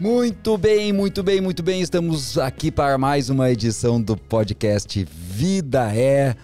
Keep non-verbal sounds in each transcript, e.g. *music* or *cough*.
Muito bem, muito bem, muito bem. Estamos aqui para mais uma edição do podcast Vida é.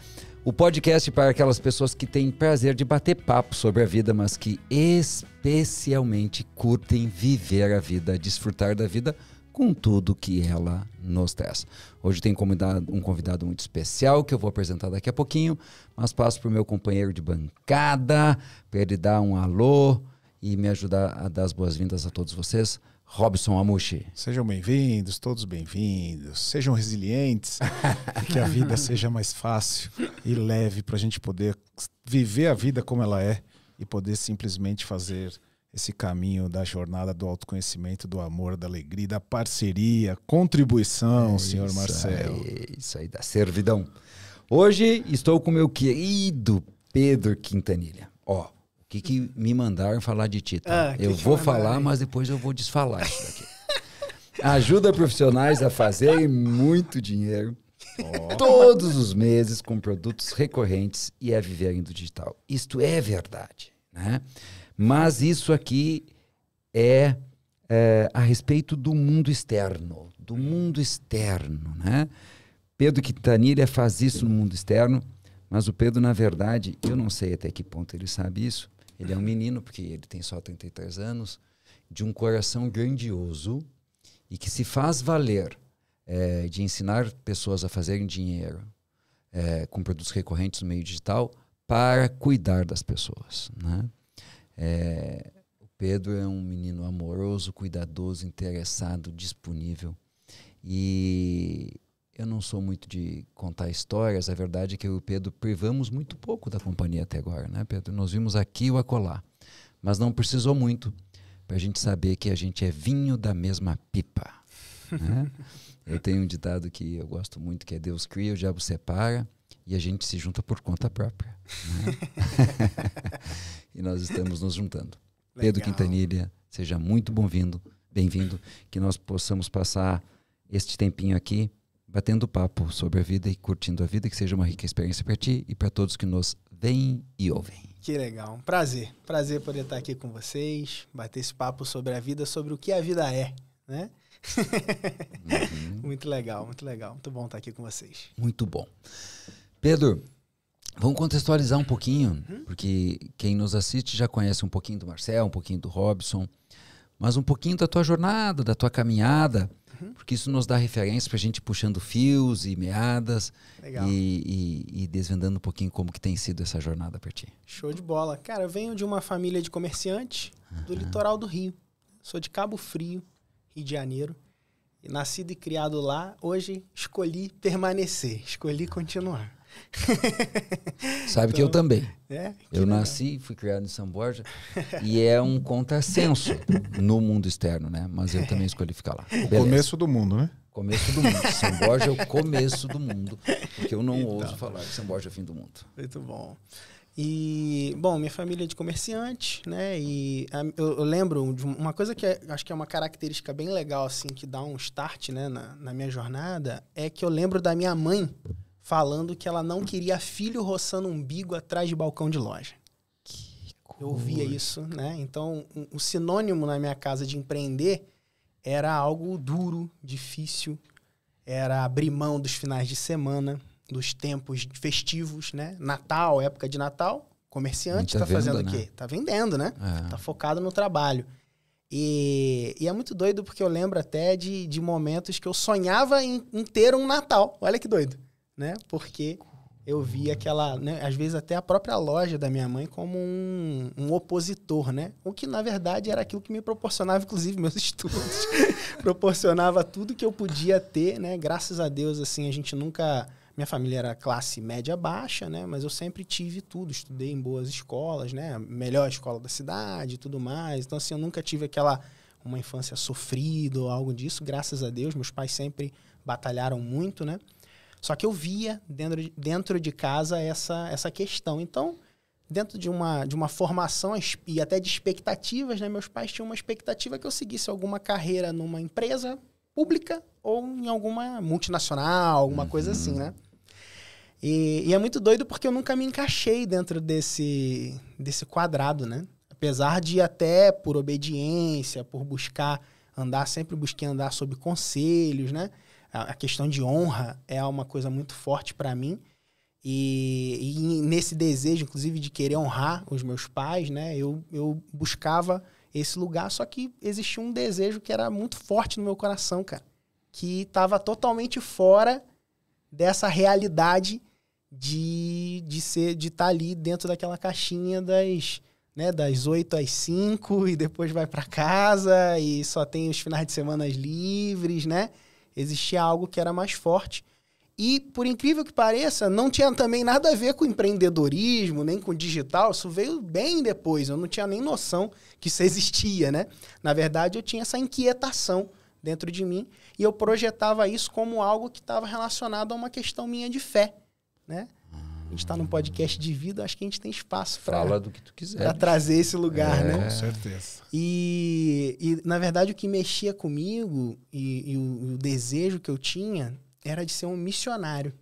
O podcast para aquelas pessoas que têm prazer de bater papo sobre a vida, mas que especialmente curtem viver a vida, desfrutar da vida com tudo que ela nos traz. Hoje tem um convidado muito especial que eu vou apresentar daqui a pouquinho, mas passo para o meu companheiro de bancada para ele dar um alô e me ajudar a dar as boas-vindas a todos vocês. Robson Amushi. Sejam bem-vindos, todos bem-vindos. Sejam resilientes, *laughs* que a vida seja mais fácil e leve para a gente poder viver a vida como ela é e poder simplesmente fazer esse caminho da jornada do autoconhecimento, do amor, da alegria, da parceria, contribuição, é senhor Marcelo. Aí, isso aí, da servidão. Hoje estou com meu querido Pedro Quintanilha. Ó, que, que me mandaram falar de ti, tá? Ah, eu vou mandaram falar, aí? mas depois eu vou desfalar isso daqui. Ajuda profissionais a fazerem muito dinheiro todos os meses com produtos recorrentes e a viverem do digital. Isto é verdade, né? Mas isso aqui é, é, a respeito do mundo externo, do mundo externo, né? Pedro Quintanilha faz isso no mundo externo, mas o Pedro, na verdade, eu não sei até que ponto ele sabe isso. Ele é um menino, porque ele tem só 33 anos, de um coração grandioso e que se faz valer eh, de ensinar pessoas a fazerem dinheiro eh, com produtos recorrentes no meio digital para cuidar das pessoas. Né? Eh, o Pedro é um menino amoroso, cuidadoso, interessado, disponível. E eu não sou muito de contar histórias, a verdade é que eu e o Pedro privamos muito pouco da companhia até agora, né, Pedro? Nós vimos aqui ou acolá, mas não precisou muito para a gente saber que a gente é vinho da mesma pipa. *laughs* né? Eu tenho um ditado que eu gosto muito, que é Deus cria, o diabo separa e a gente se junta por conta própria. né? *laughs* e nós estamos nos juntando. Pedro Legal. Quintanilha, seja muito bem-vindo, bem-vindo, que nós possamos passar este tempinho aqui batendo papo sobre a vida e curtindo a vida, que seja uma rica experiência para ti e para todos que nos veem e ouvem. Que legal. Um prazer. Prazer poder estar aqui com vocês, bater esse papo sobre a vida, sobre o que a vida é, né? Uhum. *laughs* Muito legal, muito legal. Muito bom estar aqui com vocês. Muito bom. Pedro, vamos contextualizar um pouquinho, porque quem nos assiste já conhece um pouquinho do Marcel, um pouquinho do Robson, mas um pouquinho da tua jornada, da tua caminhada, porque isso nos dá referência para a gente puxando fios e meadas e, e- e desvendando um pouquinho como que tem sido essa jornada para ti. Show de bola. Cara, eu venho de uma família de comerciantes do litoral do Rio. Sou de Cabo Frio, Rio de Janeiro. Nascido e criado lá, hoje escolhi permanecer, escolhi continuar. *laughs* Sabe que eu também. É, que Eu legal. nasci, fui criado em São Borja e é um contrassenso no mundo externo, né? Mas eu também escolhi ficar lá. Beleza. Começo do mundo, né? Começo do mundo. São Borja é o começo do mundo. Porque eu não Então. ouso falar que São Borja é o fim do mundo. Muito bom. E, bom, minha família é de comerciante, né? E a- eu, eu lembro de uma coisa que é- acho que é uma característica bem legal, assim, que dá um start, né, na, na minha jornada, é que eu lembro da minha mãe falando que ela não queria filho roçando umbigo atrás de balcão de loja. Eu ouvia isso, né? Então, o- sinônimo na minha casa de empreender era algo duro, difícil, era abrir mão dos finais de semana, dos tempos festivos, né? Natal, época de Natal, comerciante Muita tá fazendo o quê? Tá vendendo, né? É. Tá focado no trabalho. E, e é muito doido porque eu lembro até de, de momentos que eu sonhava em, em ter um Natal. Olha que doido, né? Porque eu via aquela, né, às vezes até a própria loja da minha mãe como um, um opositor, né? O que na verdade era aquilo que me proporcionava, inclusive, meus *laughs* estudos. proporcionava tudo que eu podia ter, né? Graças a Deus, assim, a gente nunca. Minha família era classe média baixa, né? Mas eu sempre tive tudo. Estudei em boas escolas, né? Melhor escola da cidade tudo mais. Então, assim, eu nunca tive aquela. Uma infância sofrida ou algo disso, graças a Deus. Meus pais sempre batalharam muito, né? Só que eu via dentro de, dentro de casa essa, essa questão. Então, dentro de uma, de uma formação e até de expectativas, né? Meus pais tinham uma expectativa que eu seguisse alguma carreira numa empresa pública ou em alguma multinacional, alguma coisa assim, né? E, e é muito doido porque eu nunca me encaixei dentro desse, desse quadrado, né? Apesar de até por obediência, por buscar andar, sempre busquei andar sob conselhos, né? A, questão de honra é uma coisa muito forte para mim. E, e, nesse desejo, inclusive, de querer honrar os meus pais, né? Eu, eu buscava esse lugar, só que existia um desejo que era muito forte no meu coração, cara. Que estava totalmente fora dessa realidade de, de ser de estar tá ali dentro daquela caixinha das né, das 8 às 5 e depois vai para casa e só tem os finais de semana livres, né? Existia algo que era mais forte. E, por incrível que pareça, não tinha também nada a ver com empreendedorismo, nem com digital. Isso veio bem depois. Eu não tinha nem noção que isso existia, né? Na verdade, eu tinha essa inquietação dentro de mim e eu projetava isso como algo que estava relacionado a uma questão minha de fé, né? Gente está num podcast de vida, acho que a gente tem espaço para Fala do que tu quiser. Para trazer esse lugar, é, né? Com certeza. E, e, na verdade, o que mexia comigo e, e o, o, desejo que eu tinha era de ser um missionário.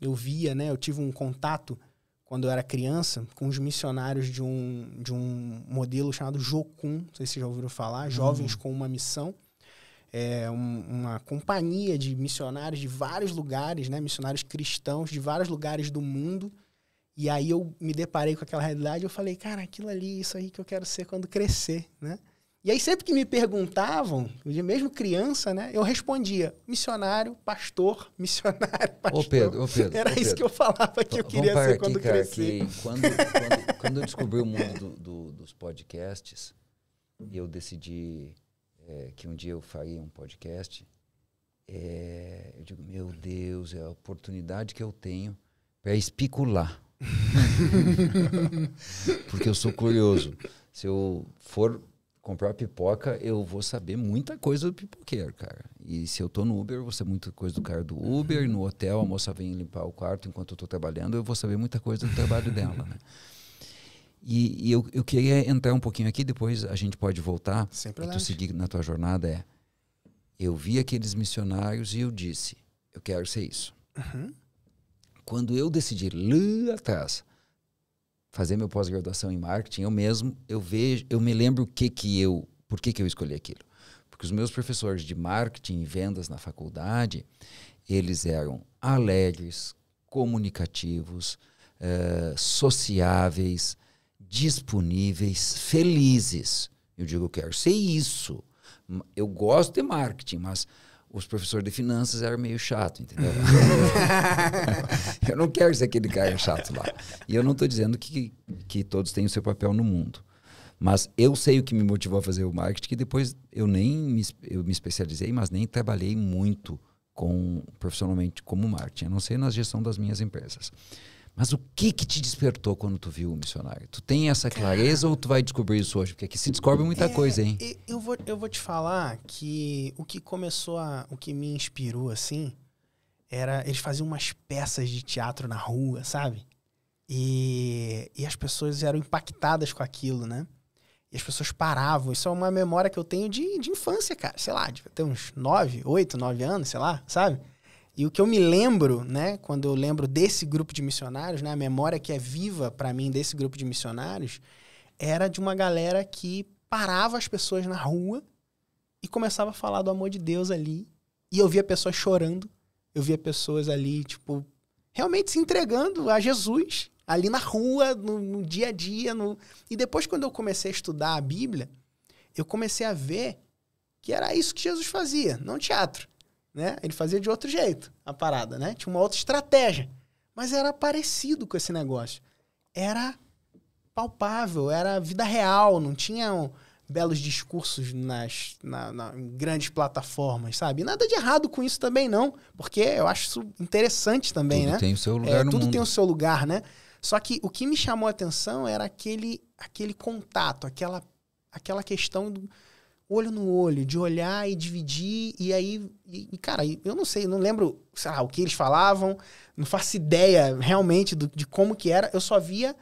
Eu via, né? Eu tive um contato quando eu era criança com os missionários de um, de um modelo chamado Jocum, não sei se já ouviram falar, Jovens hum. com uma Missão é, um, uma companhia de missionários de vários lugares, né? Missionários cristãos de vários lugares do mundo. E aí eu me deparei com aquela realidade e eu falei, cara, aquilo ali, isso aí que eu quero ser quando crescer, né? E aí sempre que me perguntavam, mesmo criança, né, eu respondia, missionário, pastor, *laughs* missionário, pastor. Ô Pedro, ô Pedro. Era ô isso Pedro. que eu falava que eu queria ser quando aqui, cara, crescer. quando, quando, quando, eu descobri o mundo do, do, dos podcasts, eu decidi é, que um dia eu faria um podcast, é, eu digo, meu Deus, é a oportunidade que eu tenho para especular. *laughs* Porque eu sou curioso. Se eu for comprar pipoca, eu vou saber muita coisa do pipoqueiro, cara. E se eu tô no Uber, eu vou saber muita coisa do cara do Uber. No hotel, a moça vem limpar o quarto enquanto eu tô trabalhando, eu vou saber muita coisa do trabalho dela, né? E, e eu, eu, queria entrar um pouquinho aqui, depois a gente pode voltar Sempre tu seguir na tua jornada. É, eu vi aqueles missionários e eu disse, eu quero ser isso. Uhum. Quando eu decidi lá atrás fazer meu pós-graduação em marketing, eu mesmo, eu vejo, eu me lembro o que que eu, por que que eu escolhi aquilo. Porque os meus professores de marketing e vendas na faculdade, eles eram alegres, comunicativos, uh, sociáveis, disponíveis, felizes. Eu digo, eu quero ser isso. Eu gosto de marketing, mas os professores de finanças eram meio chato, entendeu? *laughs* eu não quero ser aquele cara chato lá. E eu não estou dizendo que, que todos têm o seu papel no mundo. Mas eu sei o que me motivou a fazer o marketing, que depois eu nem me, eu me especializei, mas nem trabalhei muito com profissionalmente como marketing, a não ser na gestão das minhas empresas. Mas o que que te despertou quando tu viu o missionário? Tu tem essa clareza ou tu vai descobrir isso hoje? Porque aqui se descobre muita é, coisa, hein? Eu vou, eu vou te falar que o que começou a. O que me inspirou, assim, era. Eles faziam umas peças de teatro na rua, sabe? E, e as pessoas eram impactadas com aquilo, né? E as pessoas paravam. Isso é uma memória que eu tenho de, de infância, cara. Sei lá, devia ter uns nove, oito, nove anos, sei lá, sabe? E o que eu me lembro, né, quando eu lembro desse grupo de missionários, né, a memória que é viva para mim desse grupo de missionários, era de uma galera que parava as pessoas na rua e começava a falar do amor de Deus ali. E eu via pessoas chorando, eu via pessoas ali, tipo, realmente se entregando a Jesus, ali na rua, no, no dia a dia. No... E depois, quando eu comecei a estudar a Bíblia, eu comecei a ver que era isso que Jesus fazia, não teatro né? Ele fazia de outro jeito a parada, né? Tinha uma outra estratégia. Mas era parecido com esse negócio. Era palpável, era vida real, não tinha belos discursos nas na, na, em grandes plataformas, sabe? E nada de errado com isso também, não. Porque eu acho isso interessante também, tudo né? tem o seu lugar é, no tudo mundo. tem o seu lugar, né? Só que o que me chamou a atenção era aquele, aquele contato, aquela, aquela questão do, olho no olho, de olhar e dividir, e aí, e, cara, eu não sei, não lembro, sei lá, o que eles falavam, não faço ideia realmente do, de como que era, eu só via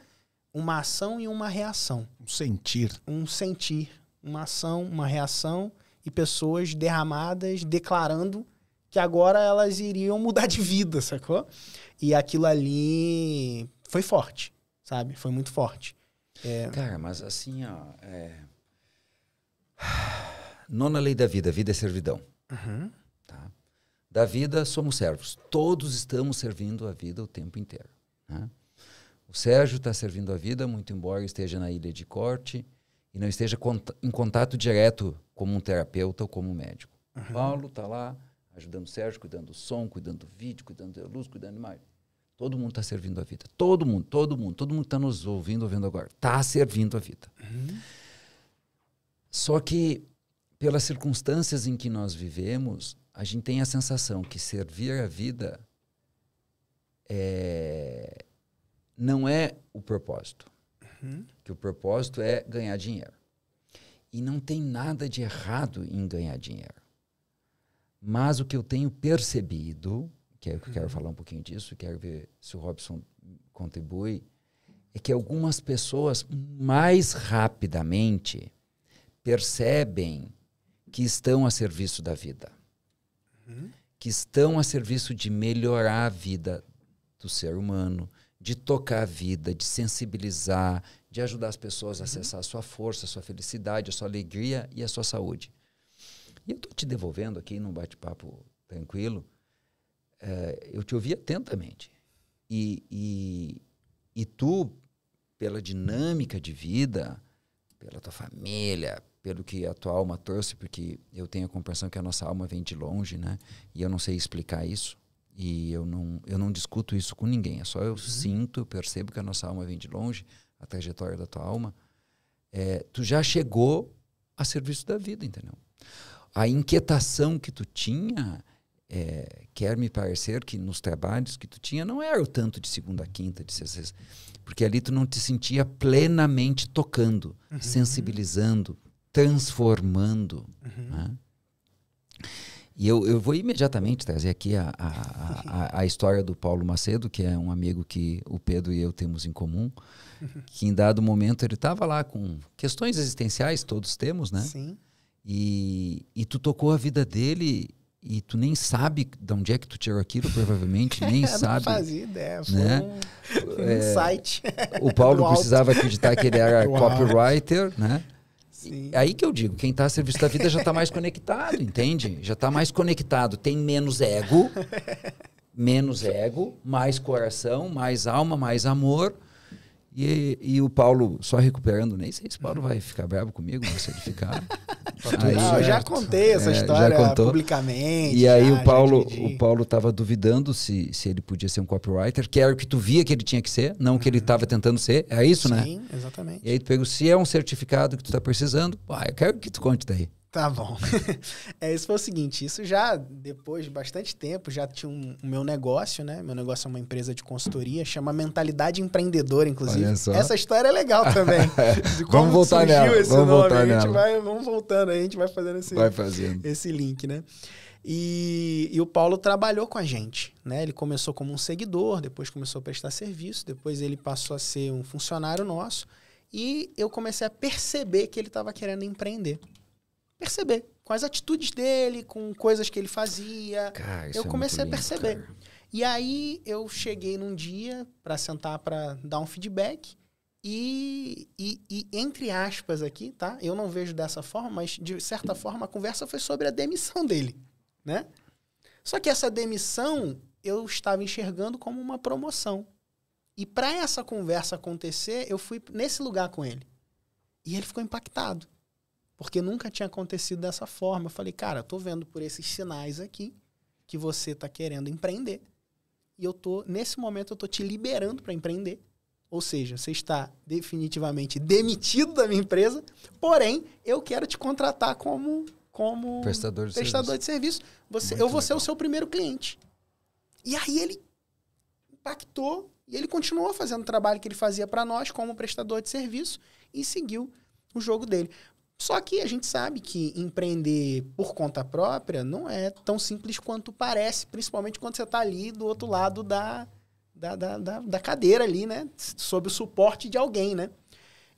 uma ação e uma reação. Um sentir. Um sentir, uma ação, uma reação, e pessoas derramadas declarando que agora elas iriam mudar de vida, sacou? E aquilo ali foi forte, sabe? Foi muito forte. É... Cara, mas assim, ó. É nona lei da vida, vida é servidão. Uhum. Tá? Da vida somos servos. Todos estamos servindo a vida o tempo inteiro. Né? O Sérgio está servindo a vida, muito embora esteja na ilha de corte e não esteja cont em contato direto como um terapeuta ou como um médico. Uhum. Paulo está lá ajudando o Sérgio, cuidando do som, cuidando do vídeo, cuidando da luz, cuidando de mais. Todo mundo está servindo a vida. Todo mundo, todo mundo, todo mundo está nos ouvindo, ouvindo agora. Está servindo a vida. Uhum. Só que, pelas circunstâncias em que nós vivemos, a gente tem a sensação que servir a vida é, não é o propósito. Uhum. Que o propósito é ganhar dinheiro. E não tem nada de errado em ganhar dinheiro. Mas o que eu tenho percebido, que é, eu quero falar um pouquinho disso, quero ver se o Robson contribui, é que algumas pessoas mais rapidamente percebem que estão a serviço da vida, Uhum. que estão a serviço de melhorar a vida do ser humano, de tocar a vida, de sensibilizar, de ajudar as pessoas a acessar a sua força, a sua felicidade, a sua alegria e a sua saúde. E eu estou te devolvendo aqui num bate-papo tranquilo. eh, eu te ouvi atentamente. E, e, e tu, pela dinâmica de vida, pela tua família, pelo que a tua alma trouxe, porque eu tenho a compreensão que a nossa alma vem de longe, né? E eu não sei explicar isso. E eu não, eu não discuto isso com ninguém. É só eu sinto, eu percebo que a nossa alma vem de longe, a trajetória da tua alma. É, tu já chegou a serviço da vida, entendeu? A inquietação que tu tinha, é, quer me parecer que nos trabalhos que tu tinha, não era o tanto de segunda a quinta, de sexta. Porque ali tu não te sentia plenamente tocando, sensibilizando, transformando. né? E eu, eu vou imediatamente trazer aqui a, a, a, a história do Paulo Macedo, que é um amigo que o Pedro e eu temos em comum, que em dado momento ele estava lá com questões existenciais, todos temos, né? Sim. E, e tu tocou a vida dele e tu nem sabe de onde é que tu tirou aquilo, provavelmente, *laughs* nem sabe. Não fazia ideia. Foi né? um, um É, site. O Paulo *laughs* precisava acreditar que ele era *laughs* copywriter, né? Sim. Aí que eu digo, quem está a serviço da vida já está mais conectado, entende? Já está mais conectado, tem menos ego, *laughs* menos ego, mais coração, mais alma, mais amor. E, e o Paulo, só recuperando, nem sei se o Paulo vai ficar bravo comigo, mas se ele ficar. *laughs* aí- Não, eu já contei essa É, história publicamente. E aí já, o Paulo, o Paulo estava duvidando se, se ele podia ser um copywriter, que era o que tu via que ele tinha que ser, não o que ele estava tentando ser. É isso, né? Sim, exatamente. E aí tu pegou, se é um certificado que tu está precisando, ah, eu quero que tu conte daí. Tá bom. *laughs* é, isso foi o seguinte, isso já depois de bastante tempo, já tinha um, o meu negócio, né? Meu negócio é uma empresa de consultoria, chama Mentalidade Empreendedora, inclusive. Essa história é legal também. *laughs* De como Vamos voltar surgiu nela, esse vamos nome. voltar a gente nela. vai, vamos voltando a gente vai fazendo esse, Vai fazendo. esse link, né? E, e o Paulo trabalhou com a gente, né? Ele começou como um seguidor, depois começou a prestar serviço, depois ele passou a ser um funcionário nosso e eu comecei a perceber que ele estava querendo empreender. Perceber com as atitudes dele, com coisas que ele fazia. Cara, Eu é comecei muito a perceber. cara. E aí eu cheguei num dia para sentar para dar um feedback e, e, e, entre aspas aqui, tá? Eu não vejo dessa forma, mas de certa forma a conversa foi sobre a demissão dele, né? Só que essa demissão eu estava enxergando como uma promoção. E para essa conversa acontecer, eu fui nesse lugar com ele. E ele ficou impactado. Porque nunca tinha acontecido dessa forma. Eu falei, cara, eu tô vendo por esses sinais aqui que você tá querendo empreender. E eu tô, nesse momento, eu tô te liberando para empreender. Ou seja, você está definitivamente demitido da minha empresa, porém, eu quero te contratar como, como Prestador de prestador de serviço. Você, Muito eu vou ser o legal. seu primeiro cliente. E aí ele impactou e ele continuou fazendo o trabalho que ele fazia para nós como prestador de serviço e seguiu o jogo dele. Só que a gente sabe que empreender por conta própria não é tão simples quanto parece, principalmente quando você está ali do outro lado da, da, da, da, cadeira ali, né? Sob o suporte de alguém, né?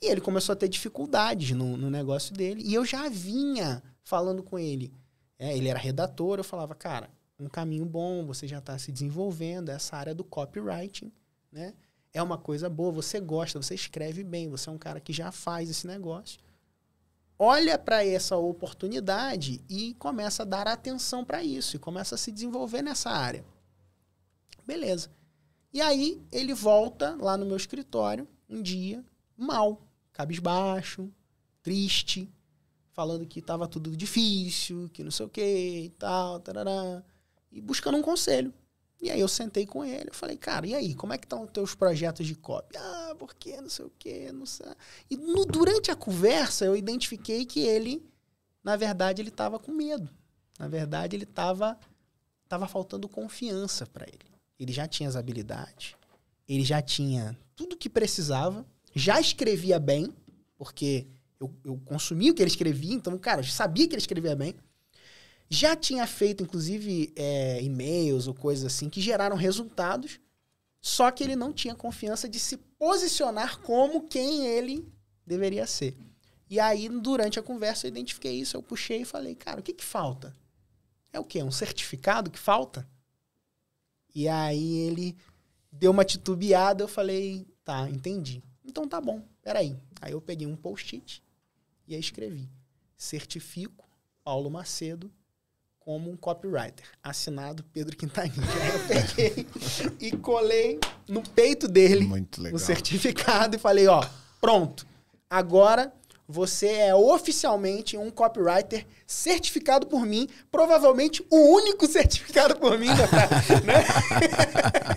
E ele começou a ter dificuldades no, no negócio dele. E eu já vinha falando com ele. É, ele era redator, eu falava, cara, um caminho bom, você já está se desenvolvendo, essa área do copywriting, né? É uma coisa boa, você gosta, você escreve bem, você é um cara que já faz esse negócio. Olha para essa oportunidade e começa a dar atenção para isso e começa a se desenvolver nessa área. Beleza. E aí ele volta lá no meu escritório um dia mal, cabisbaixo, triste, falando que estava tudo difícil, que não sei o que e tal, tarará, e buscando um conselho. E aí eu sentei com ele, eu falei, cara, e aí, como é que estão os teus projetos de copy? Ah, porque não sei o quê, não sei. E no, durante a conversa eu identifiquei que ele, na verdade, ele estava com medo. Na verdade, ele estava tava faltando confiança para ele. Ele já tinha as habilidades, ele já tinha tudo que precisava, já escrevia bem, porque eu, eu consumia o que ele escrevia, então, cara, eu sabia que ele escrevia bem. Já tinha feito, inclusive, é, e-mails ou coisas assim que geraram resultados, só que ele não tinha confiança de se posicionar como quem ele deveria ser. E aí, durante a conversa, eu identifiquei isso, eu puxei e falei, cara, o que, que falta? É o quê? Um certificado que falta? E aí ele deu uma titubeada, eu falei, tá, entendi. Então tá bom, peraí. Aí eu peguei um post-it e aí escrevi: certifico Paulo Macedo como um copywriter. Assinado Pedro Quintanilha. Aí *laughs* eu peguei e colei no peito dele o certificado e falei, ó, pronto. Agora você é oficialmente um copywriter certificado por mim, provavelmente o único certificado por mim, né?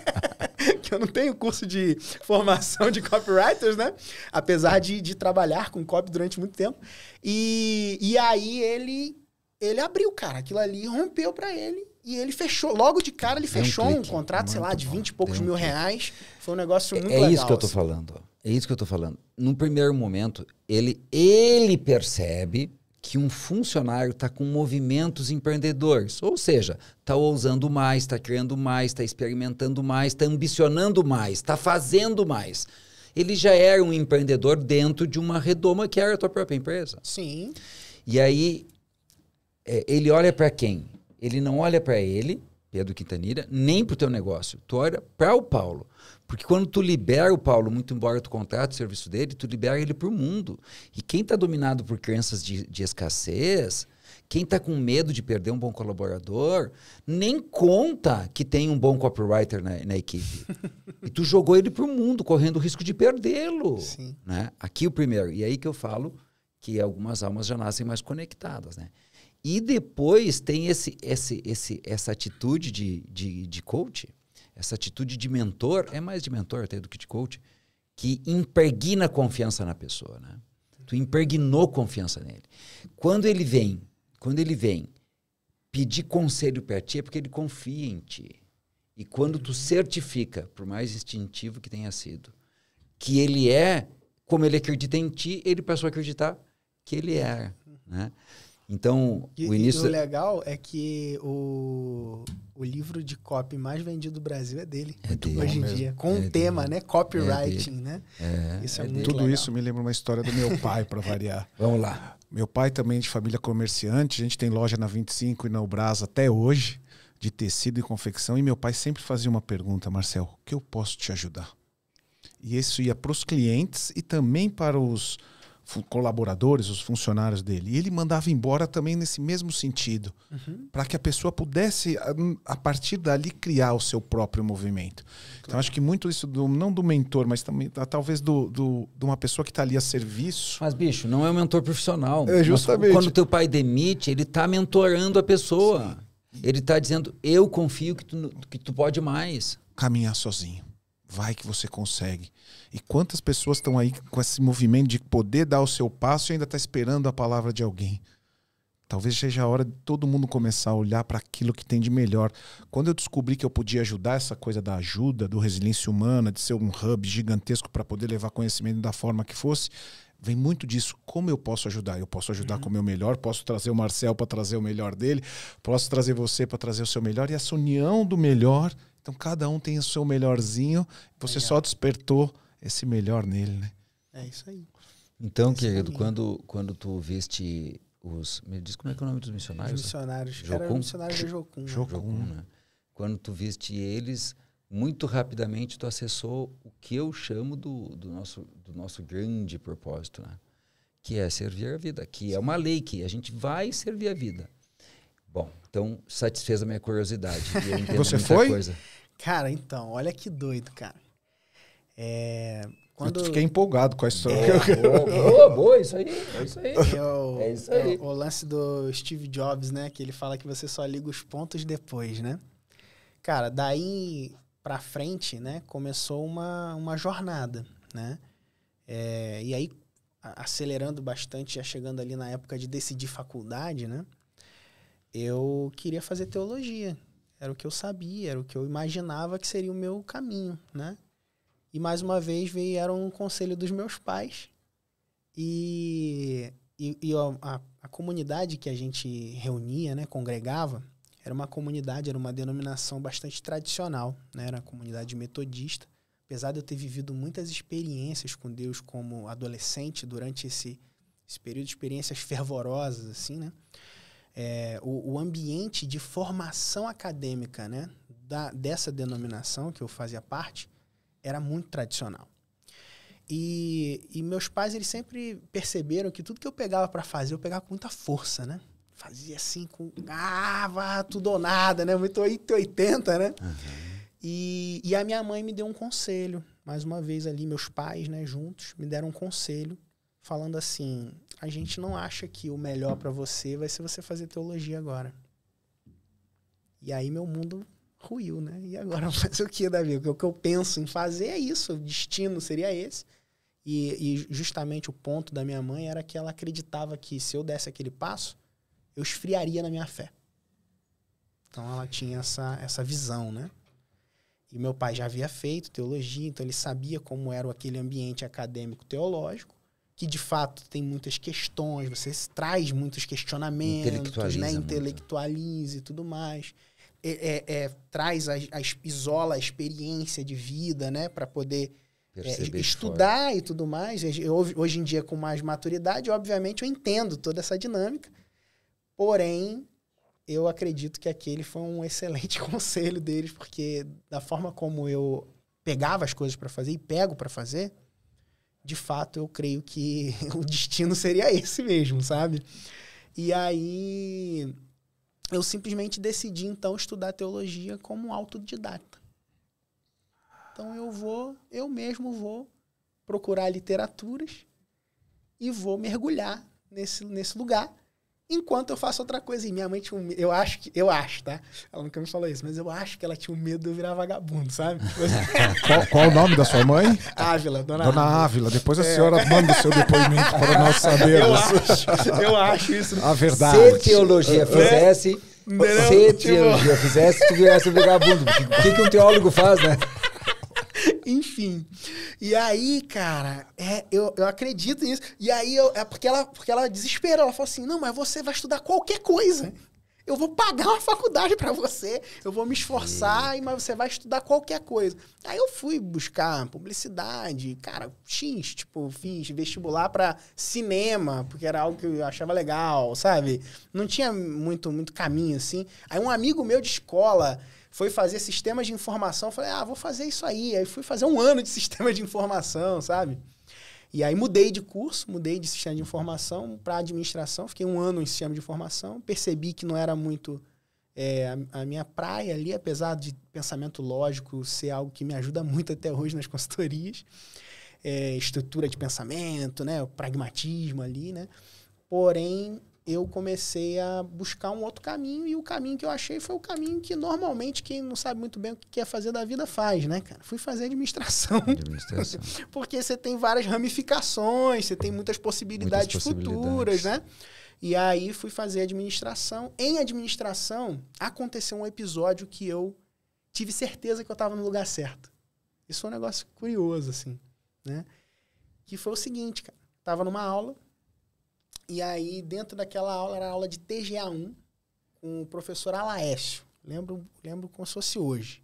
*laughs* *laughs* que eu não tenho curso de formação de copywriters, né? Apesar de, de trabalhar com copy durante muito tempo. E, e aí ele ele abriu, cara. Aquilo ali rompeu para ele. E ele fechou, logo de cara, ele fechou um, um contrato, sei lá, de 20 e poucos mil reais. Foi um negócio muito é, é legal. É isso que eu tô assim. falando. É isso que eu tô falando. No primeiro momento, ele, ele percebe que um funcionário está com movimentos empreendedores, ou seja, está ousando mais, está criando mais, está experimentando mais, está ambicionando mais, está fazendo mais. Ele já era um empreendedor dentro de uma redoma que era a tua própria empresa. Sim. E aí é, ele olha para quem? Ele não olha para ele, Pedro Quintanilha, nem para o teu negócio. Tu olha para o Paulo. Porque quando tu libera o Paulo, muito embora tu contrate o serviço dele, tu libera ele para o mundo. E quem está dominado por crenças de, de escassez, quem está com medo de perder um bom colaborador, nem conta que tem um bom copywriter na, na equipe. *laughs* e tu jogou ele para o mundo, correndo o risco de perdê-lo. Né? Aqui o primeiro. E aí que eu falo que algumas almas já nascem mais conectadas. Né? E depois tem esse, esse, esse, essa atitude de, de, de coach, essa atitude de mentor, é mais de mentor até do que de coach, que impregna confiança na pessoa, né? Tu impregnou confiança nele. Quando ele vem, quando ele vem pedir conselho para ti, é porque ele confia em ti. E quando tu certifica, por mais instintivo que tenha sido, que ele é como ele acredita em ti, ele passou a acreditar que ele é, né? Então, e, o início. E o legal é que o, o livro de copy mais vendido do Brasil é dele. É dele. Hoje em dia. Com o é um tema, dele. né? Copywriting, é né? É, isso é, é muito Tudo legal. isso me lembra uma história do meu pai, para variar. *laughs* Vamos lá. Meu pai também de família comerciante. A gente tem loja na 25 e na Ubras até hoje, de tecido e confecção. E meu pai sempre fazia uma pergunta, Marcel: o que eu posso te ajudar? E isso ia para os clientes e também para os colaboradores, os funcionários dele. E ele mandava embora também nesse mesmo sentido, uhum. para que a pessoa pudesse, a partir dali, criar o seu próprio movimento. Claro. Então, acho que muito isso, do, não do mentor, mas também talvez do, do de uma pessoa que está ali a serviço. Mas, bicho, não é um mentor profissional. É, justamente. Mas, quando teu pai demite, ele está mentorando a pessoa. Sim. Ele está dizendo, eu confio que tu, que tu pode mais. Caminhar sozinho. Vai que você consegue. E quantas pessoas estão aí com esse movimento de poder dar o seu passo e ainda está esperando a palavra de alguém? Talvez seja a hora de todo mundo começar a olhar para aquilo que tem de melhor. Quando eu descobri que eu podia ajudar essa coisa da ajuda, do resiliência humana, de ser um hub gigantesco para poder levar conhecimento da forma que fosse, vem muito disso. Como eu posso ajudar? Eu posso ajudar uhum. com o meu melhor, posso trazer o Marcel para trazer o melhor dele, posso trazer você para trazer o seu melhor, e essa união do melhor. Então, cada um tem o seu melhorzinho, você Legal. só despertou esse melhor nele, né? É isso aí. Então, é querido, quando, quando tu viste os. Me diz como é que é o nome dos missionários? Os missionários. Jocum? Era missionários da Jocum. Né? Jocum, Jocum né? Quando tu viste eles, muito rapidamente tu acessou o que eu chamo do, do, nosso, do nosso grande propósito, né? que é servir a vida, que é uma lei que a gente vai servir a vida. Bom, então satisfez a minha curiosidade. E *laughs* Você foi? Coisa. Cara, então, olha que doido, cara. É, quando Eu fiquei empolgado com a história. É, *laughs* boa, boa, boa, isso aí, é isso aí. é o, É isso aí. é o lance do Steve Jobs, né? Que ele fala que você só liga os pontos depois, né? Cara, daí pra frente, né? Começou uma, uma jornada, né? É, e aí, acelerando bastante, já chegando ali na época de decidir faculdade, né? Eu queria fazer teologia. Era o que eu sabia, era o que eu imaginava que seria o meu caminho, né? E mais uma vez vieram um conselho dos meus pais. E, e, e a, a- comunidade que a gente reunia, né, congregava, era uma comunidade, era uma denominação bastante tradicional, né? Era a comunidade metodista. Apesar de eu ter vivido muitas experiências com Deus como adolescente durante esse, esse período experiências fervorosas, assim, né? É, o, o ambiente de formação acadêmica, né, da, dessa denominação que eu fazia parte, era muito tradicional. E, e meus pais, eles sempre perceberam que tudo que eu pegava para fazer, eu pegava com muita força, né? Fazia assim com, ah, vá, tudo ou nada, né? Muito 880, né? E, e a minha mãe me deu um conselho, mais uma vez ali, meus pais, né, juntos, me deram um conselho, falando assim: a gente não acha que o melhor para você vai ser você fazer teologia agora. E aí meu mundo ruiu, né? E agora *laughs* fazer o que, Davi? O que eu penso em fazer é isso, o destino seria esse. E, e justamente o ponto da minha mãe era que ela acreditava que se eu desse aquele passo, eu esfriaria na minha fé. Então ela tinha essa, essa visão, né? E meu pai já havia feito teologia, então ele sabia como era aquele ambiente acadêmico teológico, que de fato tem muitas questões, você traz muitos questionamentos, né? muito. intelectualiza e tudo mais. É, é- é, traz, a, a- isola a experiência de vida, né? Para poder é, estudar e tudo mais. Eu, hoje- hoje em dia, com mais maturidade, obviamente, eu entendo toda essa dinâmica. Porém, eu acredito que aquele foi um excelente *laughs* conselho deles, porque da forma como eu pegava as coisas para fazer e pego para fazer, de fato, eu creio que *laughs* o destino seria esse mesmo, sabe? E aí eu simplesmente decidi então estudar teologia como autodidata. Então eu vou, eu mesmo vou procurar literaturas e vou mergulhar nesse, nesse lugar enquanto eu faço outra coisa. E minha mãe tinha um, me- eu acho que, eu acho, tá? Ela nunca me falou isso, mas eu acho que ela tinha um medo de eu virar vagabundo, sabe? *laughs* Qual, qual o nome da sua mãe? Ávila, dona, Dona Ávila. Ávila. Depois a senhora manda o seu depoimento para nós *laughs* Eu sabermos acho, eu acho isso. a verdade. Se teologia fizesse, Entendeu? se Tipo- teologia fizesse, tu virasse um vagabundo. O que, que um teólogo faz, né? Enfim. E aí, cara, é, eu, eu acredito nisso. E aí, eu, é porque ela, porque ela desesperou. Ela falou assim: não, mas você vai estudar qualquer coisa. Eu vou pagar uma faculdade pra você, eu vou me esforçar, e mas você vai estudar qualquer coisa. Aí eu fui buscar publicidade, cara, X, tipo, fiz vestibular pra cinema, porque era algo que eu achava legal, sabe? Não tinha muito, muito caminho assim. Aí um amigo meu de escola foi fazer sistemas de informação, falei, ah, vou fazer isso aí. Aí fui fazer um *laughs* ano de sistema de informação, sabe? E aí mudei de curso, mudei de sistema de informação para administração, fiquei um ano em sistema de informação, percebi que não era muito é, a, a minha praia ali, apesar de pensamento lógico ser algo que me ajuda muito até hoje nas consultorias, é, estrutura de pensamento, né, o pragmatismo ali, né? Porém, eu comecei a buscar um outro caminho e o caminho que eu achei foi o caminho que normalmente quem não sabe muito bem o que quer fazer da vida faz, né, cara? Fui fazer administração. *laughs* Administração. *laughs* Porque você tem várias ramificações, você tem muitas possibilidades, Muitas possibilidades. futuras, né? E aí fui fazer administração. Em administração, aconteceu um episódio que eu tive certeza que eu estava no lugar certo. Isso foi um negócio curioso, assim, né? Que foi o seguinte, cara. Tava numa aula, e aí dentro daquela aula era aula de TGA1 com o professor Alaécio. Lembro, lembro como se fosse hoje.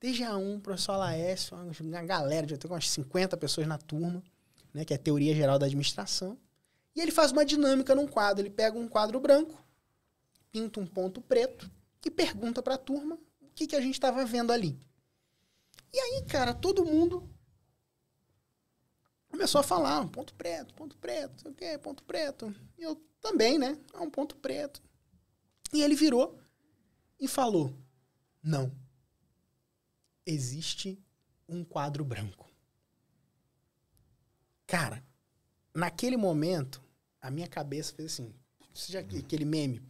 TGA1, professor Alaécio, uma galera, já tem umas 50 pessoas na turma, né, que é a teoria geral da administração. E ele faz uma dinâmica num quadro. Ele pega um quadro branco, pinta um ponto preto e pergunta para a turma o que, que a gente estava vendo ali. E aí, cara, todo mundo Começou a falar, um ponto preto, ponto preto, sei o quê, ponto preto. E eu também, né? É um ponto preto. E ele virou e falou: Não. Existe um quadro branco. Cara, naquele momento, a minha cabeça fez assim. Você já aquele meme?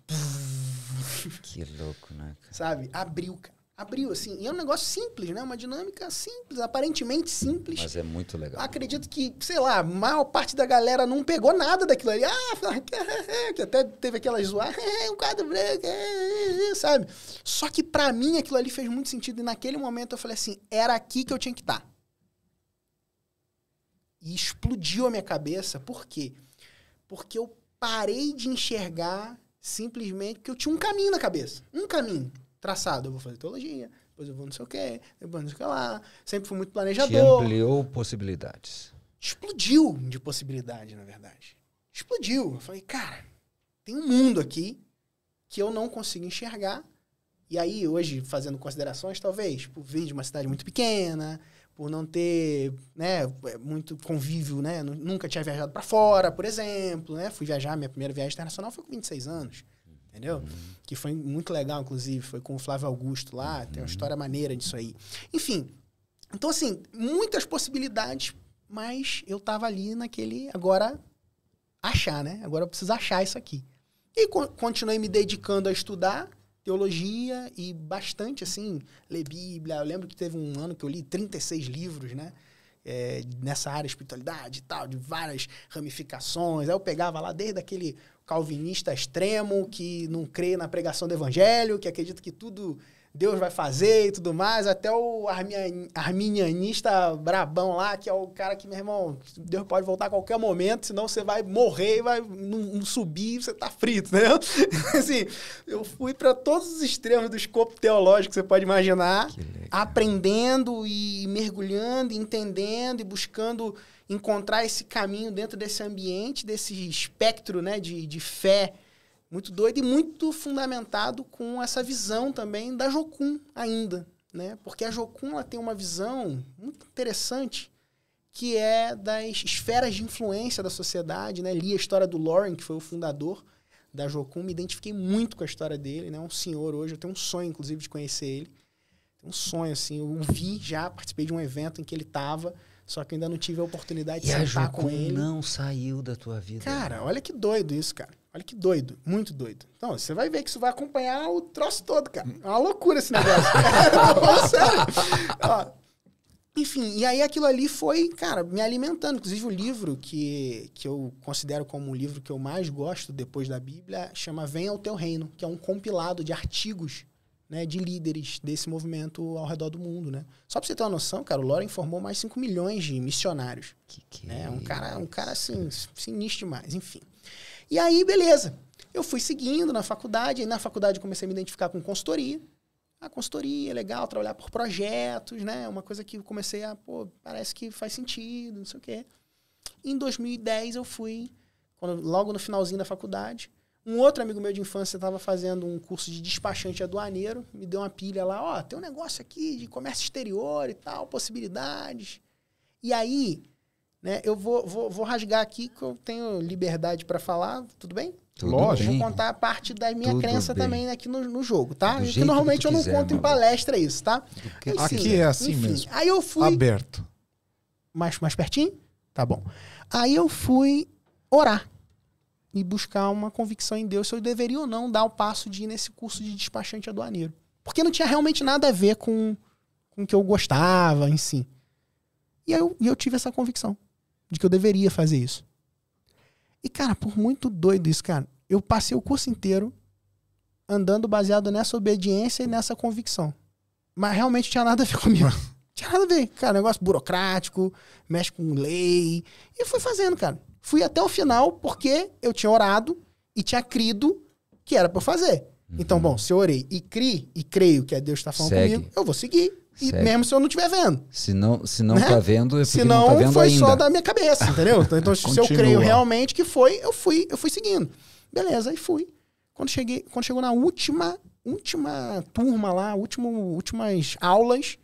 Que louco, né? cara? Sabe? Abriu, cara. Abriu, assim. E é um negócio simples, né? Uma dinâmica simples, aparentemente simples. Mas é muito legal. Acredito que, sei lá, a maior parte da galera não pegou nada daquilo ali. Ah, *laughs* que até teve aquela zoar, *laughs* um quadro branco, *laughs* sabe? Só que pra mim aquilo ali fez muito sentido. E naquele momento eu falei assim, era aqui que eu tinha que estar. E explodiu a minha cabeça. Por quê? Porque eu parei de enxergar simplesmente porque eu tinha um caminho na cabeça. Um caminho traçado. Eu vou fazer teologia, depois eu vou não sei o quê, depois não sei o que lá. Sempre fui muito Te planejador ampliou possibilidades. explodiu de possibilidade, na verdade. Explodiu. Eu falei, cara, tem um mundo aqui que eu não consigo enxergar. E aí, hoje, fazendo considerações, talvez, por vir de uma cidade muito pequena, por não ter, né, muito convívio, né? nu- Nunca tinha viajado para fora, por exemplo, né? Fui viajar, minha primeira viagem internacional foi com 26 anos, entendeu? Que foi muito legal, inclusive, foi com o Flávio Augusto lá, tem uma história maneira disso aí. Enfim, então, assim, muitas possibilidades, mas eu tava ali naquele. Agora, achar, né? Agora eu preciso achar isso aqui. E co- continuei me dedicando a estudar teologia e bastante, assim, ler Bíblia. Eu lembro que teve um ano que eu li 36 livros, né? É, nessa área de espiritualidade e tal, de várias ramificações. Aí eu pegava lá desde aquele calvinista extremo que não crê na pregação do evangelho, que acredita que tudo Deus vai fazer e tudo mais, até o arminianista brabão lá, que é o cara que, meu irmão, Deus pode voltar a qualquer momento, senão você vai morrer e vai não, não subir, você tá frito, entendeu? *laughs* assim, eu fui para todos os extremos do escopo teológico que você pode imaginar, aprendendo e mergulhando, entendendo e buscando encontrar esse caminho dentro desse ambiente, desse espectro né, de, de fé muito doido e muito fundamentado com essa visão também da Jocum ainda, né? Porque a Jocum ela tem uma visão muito interessante que é das esferas de influência da sociedade, né? Li a história do Lauren, que foi o fundador da Jocum, me identifiquei muito com a história dele, né? Um senhor hoje, eu tenho um sonho inclusive de conhecer ele. Um sonho assim, eu vi já, participei de um evento em que ele estava, só que eu ainda não tive a oportunidade de E a sentar com ele. não saiu da tua vida. Cara, olha que doido isso, cara. Olha que doido, muito doido. Então, você vai ver que isso vai acompanhar o troço todo, cara. É uma loucura esse negócio. Falando *laughs* sério. Ó, enfim, e aí aquilo ali foi, cara, me alimentando. Inclusive o livro que, que eu considero como o livro que eu mais gosto depois da Bíblia chama Venha ao Teu Reino, que é um compilado de artigos né, de líderes desse movimento ao redor do mundo, né? Só pra você ter uma noção, cara, o Loren formou mais 5 milhões de missionários. Que que né? Um é cara, um cara assim, sinistro demais, enfim. E aí, beleza. Eu fui seguindo na faculdade, e na faculdade comecei a me identificar com consultoria. A consultoria legal, trabalhar por projetos, né? Uma coisa que eu comecei a, pô, parece que faz sentido, não sei o quê. Em 2010 eu fui, quando, logo no finalzinho da faculdade, um outro amigo meu de infância estava fazendo um curso de despachante aduaneiro, me deu uma pilha lá, ó, tem um negócio aqui de comércio exterior e tal, possibilidades. E aí, né, eu vou, vou, vou rasgar aqui que eu tenho liberdade para falar, tudo bem? Tudo Lógico. bem. Vou contar a parte da minha Tudo crença bem. também aqui no, no jogo, tá? Jeito normalmente que eu não quiser, conto em palestra isso, tá? que- Enfim, Aqui é assim enfim, mesmo. Aí eu fui Aberto. mais, mais pertinho? Tá bom. Aí eu fui orar e buscar uma convicção em Deus se eu deveria ou não dar o passo de ir nesse curso de despachante aduaneiro. Porque não tinha realmente nada a ver com, com o que eu gostava em si. E aí eu, eu tive essa convicção de que eu deveria fazer isso. E, cara, por muito doido isso, cara, eu passei o curso inteiro andando baseado nessa obediência e nessa convicção. Mas realmente tinha nada a ver comigo. *laughs* tinha nada a ver. Cara, negócio burocrático, mexe com lei. E fui fazendo, cara. Fui até o final porque eu tinha orado e tinha crido que era pra eu fazer. Então, bom, se eu orei e cri e creio que é Deus que tá falando Segue. comigo, eu vou seguir. E mesmo se eu não estiver vendo. Se não, se não Né? tá vendo, é porque Se não não, tá vendo foi ainda. só da minha cabeça, entendeu? *laughs* Então, se eu creio realmente que foi, eu fui, eu fui seguindo. Beleza, aí fui. Quando, cheguei, quando chegou na última, última turma lá, último, últimas aulas,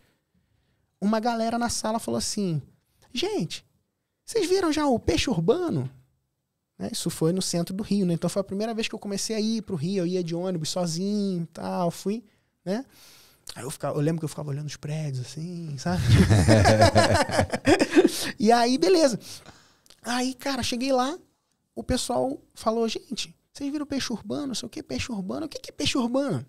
uma galera na sala falou assim: gente, Vocês viram já o peixe urbano? Né? Isso foi no centro do Rio, né? Então foi a primeira vez que eu comecei a ir pro Rio. Eu ia de ônibus sozinho tal. Fui, né? Aí eu, ficava, eu lembro que eu ficava olhando os prédios assim, sabe? *laughs* e aí, beleza. Aí, cara, cheguei lá, o pessoal falou, gente, vocês viram peixe urbano? Não sei o que, peixe urbano. O que, que é peixe urbano?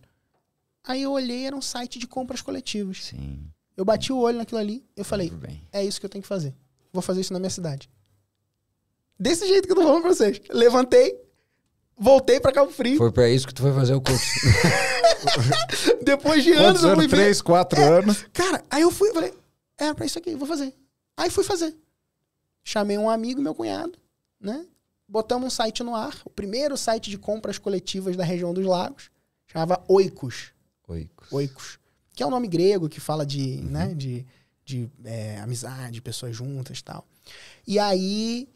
Aí eu olhei, era um site de compras coletivas. Sim. Eu bati o olho naquilo ali, eu falei, é isso que eu tenho que fazer. Vou fazer isso na minha cidade. Desse jeito que eu tô falando pra vocês. Levantei, voltei pra Cabo Frio. Foi pra isso que tu foi fazer o curso. *laughs* Depois de anos Quantos eu fui anos? ver. Três, quatro anos. Cara, aí eu fui, falei, é pra isso aqui, vou fazer. Aí fui fazer. Chamei um amigo, meu cunhado, né? Botamos um site no ar, o primeiro site de compras coletivas da região dos lagos. Chamava Oikos. Oicos. Oikos. Que é um nome grego que fala de, né, de, de é, amizade, pessoas juntas e tal. E aí,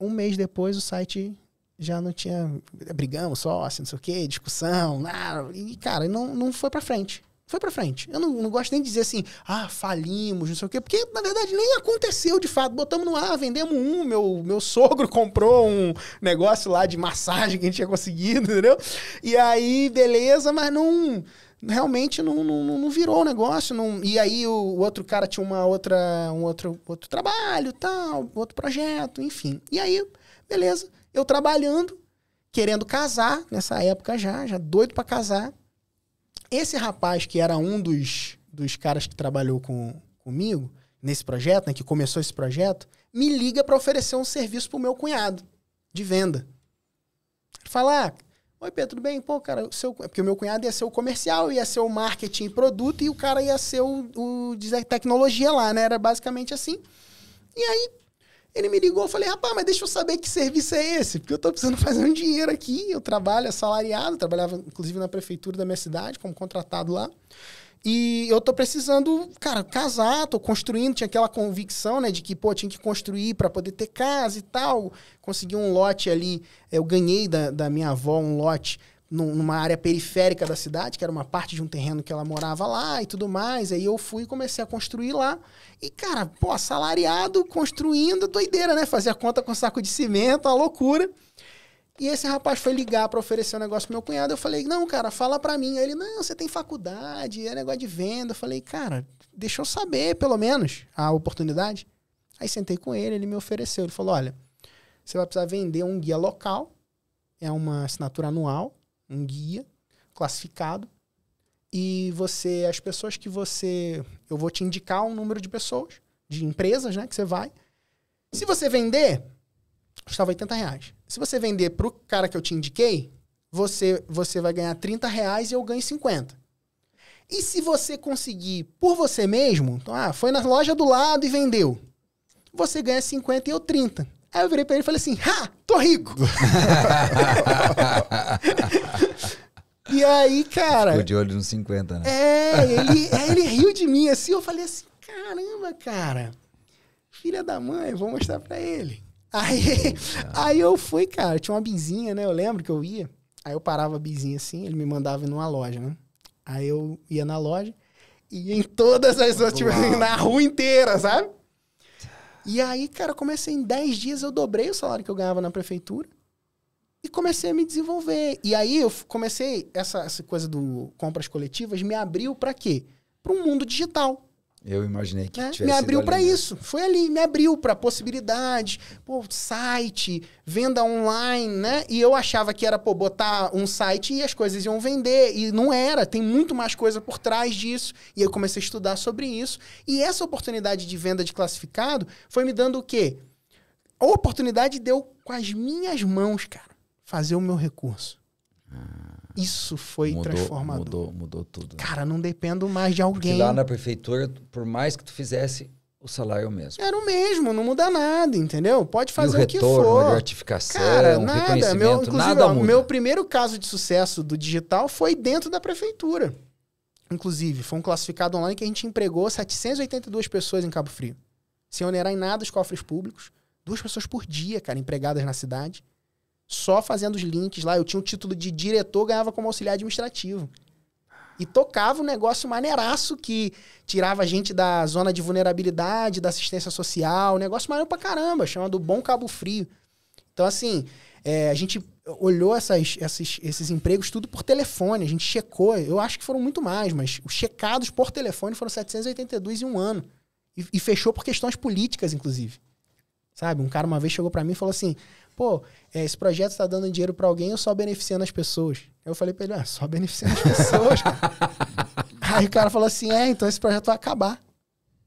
um mês depois, o site já não tinha. Brigamos, sócio, não sei o quê, discussão, nada. E, cara, não, não foi pra frente. Foi pra frente. Eu não, não gosto nem de dizer assim, ah, falimos, não sei o quê, porque na verdade nem aconteceu de fato. Botamos no ar, vendemos um. Meu, meu sogro *laughs* comprou um negócio lá de massagem que a gente tinha conseguido, entendeu? E aí, beleza, mas não. Realmente não, não, não virou o negócio. Não, e aí o, o outro cara tinha uma outra, um outro, outro trabalho, tal, outro projeto, enfim. E aí, beleza. Eu trabalhando, querendo casar nessa época já, já doido pra casar. Esse rapaz, que era um dos, dos caras que trabalhou com, comigo nesse projeto, né, que começou esse projeto, me liga para oferecer um serviço pro meu cunhado de venda. Ele fala: ah, Oi, Pedro, tudo bem? Pô, cara, o seu, porque o meu cunhado ia ser o comercial, ia ser o marketing e produto, e o cara ia ser o, o de tecnologia lá, né? Era basicamente assim. E aí, ele me ligou, eu falei, rapaz, mas deixa eu saber que serviço é esse, porque eu tô precisando fazer um dinheiro aqui, eu trabalho assalariado, trabalhava inclusive na prefeitura da minha cidade, como contratado lá. E eu tô precisando, cara, casar, tô construindo, tinha aquela convicção, né, de que, pô, tinha que construir para poder ter casa e tal. Consegui um lote ali, eu ganhei da, da minha avó um lote numa área periférica da cidade, que era uma parte de um terreno que ela morava lá e tudo mais. Aí eu fui e comecei a construir lá. E, cara, pô, assalariado, construindo, doideira, né? Fazia conta com saco de cimento, uma loucura. E esse rapaz foi ligar pra oferecer um negócio pro meu cunhado. Eu falei, não, cara, fala pra mim. Aí ele, não, você tem faculdade, é negócio de venda. Eu falei, cara, deixa eu saber, pelo menos, a oportunidade. Aí sentei com ele, ele me ofereceu. Ele falou, olha, você vai precisar vender um guia local, é uma assinatura anual, um guia classificado. E você, as pessoas que você. Eu vou te indicar um número de pessoas, de empresas, né, que você vai. Se você vender, custava 80 reais. Se você vender pro cara que eu te indiquei, você, você vai ganhar 30 reais e eu ganho 50. E se você conseguir por você mesmo, então, ah, foi na loja do lado e vendeu, você ganha 50 e eu 30. Aí eu virei pra ele e falei assim, ha, tô rico. *laughs* *laughs* e aí, cara... Ficou de olho nos 50, né? É, ele, ele riu de mim assim, eu falei assim, caramba, cara, filha da mãe, vou mostrar pra ele. Aí, aí eu fui, cara, tinha uma bizinha, né? Eu lembro que eu ia. Aí eu parava a bizinha assim, ele me mandava ir numa loja, né? Aí eu ia na loja e em todas as outras, tipo na rua inteira, sabe? E aí, cara, comecei em 10 dias, eu dobrei o salário que eu ganhava na prefeitura e comecei a me desenvolver. E aí eu comecei, essa, essa coisa do compras coletivas me abriu pra quê? Para um mundo digital. Eu imaginei que né? tivesse Me abriu mesmo. isso. Foi ali, me abriu pra possibilidades, pô, site, venda online, né? E eu achava que era, pô, botar um site e as coisas iam vender. E não era, tem muito mais coisa por trás disso. E eu comecei a estudar sobre isso. E essa oportunidade de venda de classificado foi me dando o quê? A oportunidade de eu, com as minhas mãos, cara, fazer o meu recurso. Isso foi Ah. mudou, transformador. Mudou, mudou tudo. né? Cara, não dependo mais de Porque alguém. lá na prefeitura, por mais que tu fizesse, o salário é o mesmo. Era o mesmo, não muda nada, entendeu? Pode e o fazer o, que retorno, for. gratificação, Cara, nada. reconhecimento, Meu, inclusive, nada ó, muda. meu primeiro caso de sucesso do digital foi dentro da prefeitura. Inclusive, foi um classificado online que a gente empregou 782 pessoas em Cabo Frio. Sem onerar em nada os cofres públicos. Duas pessoas por dia, cara, empregadas na cidade. Só fazendo os links lá. Eu tinha o título de diretor, ganhava como auxiliar administrativo. E tocava um negócio maneiraço que tirava a gente da zona de vulnerabilidade, da assistência social. Um negócio maneiro pra caramba, chamado Bom Cabo Frio. Então, assim, é, a gente olhou essas, esses, esses empregos tudo por telefone, a gente checou. Eu acho que foram muito mais, mas os checados por telefone foram 782 em um ano. E, e fechou por questões políticas, inclusive. Sabe? Um cara uma vez chegou para mim e falou assim: pô, é, esse projeto está dando dinheiro para alguém ou só beneficiando as pessoas? Eu falei para ele: ah, só beneficiando as pessoas. *laughs* Aí o cara falou assim: é, então esse projeto vai acabar.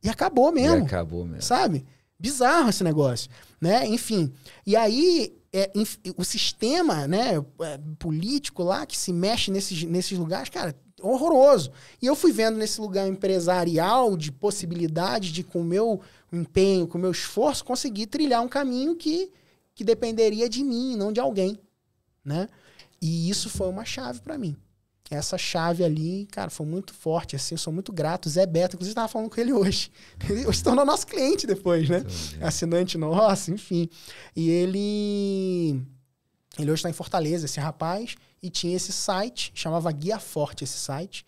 E acabou mesmo. E acabou mesmo. Sabe? Bizarro esse negócio, né? Enfim. E aí, é, o sistema né, é, político lá que se mexe nesses, nesses lugares, cara, horroroso. E eu fui vendo nesse lugar empresarial de possibilidade de, com o meu empenho, com o meu esforço, conseguir trilhar um caminho que, que dependeria de mim, não de alguém, né? E isso foi uma chave para mim. Essa chave ali, cara, foi muito forte, assim, eu sou muito grato. Zé Beto, inclusive, estava falando com ele hoje. Ele hoje se tornou nosso cliente depois, né? Assinante nosso, enfim. E ele... Ele hoje está em Fortaleza, esse rapaz, e tinha esse site, chamava Guia Forte esse site.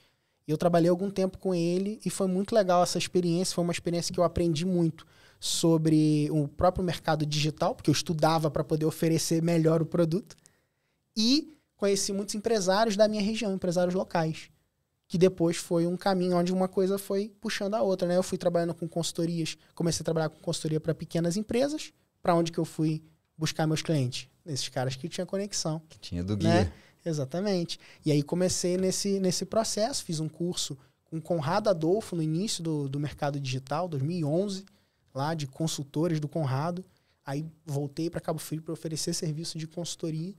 E eu trabalhei algum tempo com ele e foi muito legal essa experiência. Foi uma experiência que eu aprendi muito sobre o próprio mercado digital, porque eu estudava para poder oferecer melhor o produto. E conheci muitos empresários da minha região, empresários locais. Que depois foi um caminho onde uma coisa foi puxando a outra, né? Eu fui trabalhando com consultorias, comecei a trabalhar com consultoria para pequenas empresas, para onde que eu fui buscar meus clientes? Nesses caras que tinha conexão. Que tinha do guia. Né? Exatamente. E aí comecei nesse, nesse processo, fiz um curso com Conrado Adolfo no início do, do mercado digital, 2011, lá de consultores do Conrado. Aí voltei para Cabo Frio para oferecer serviço de consultoria.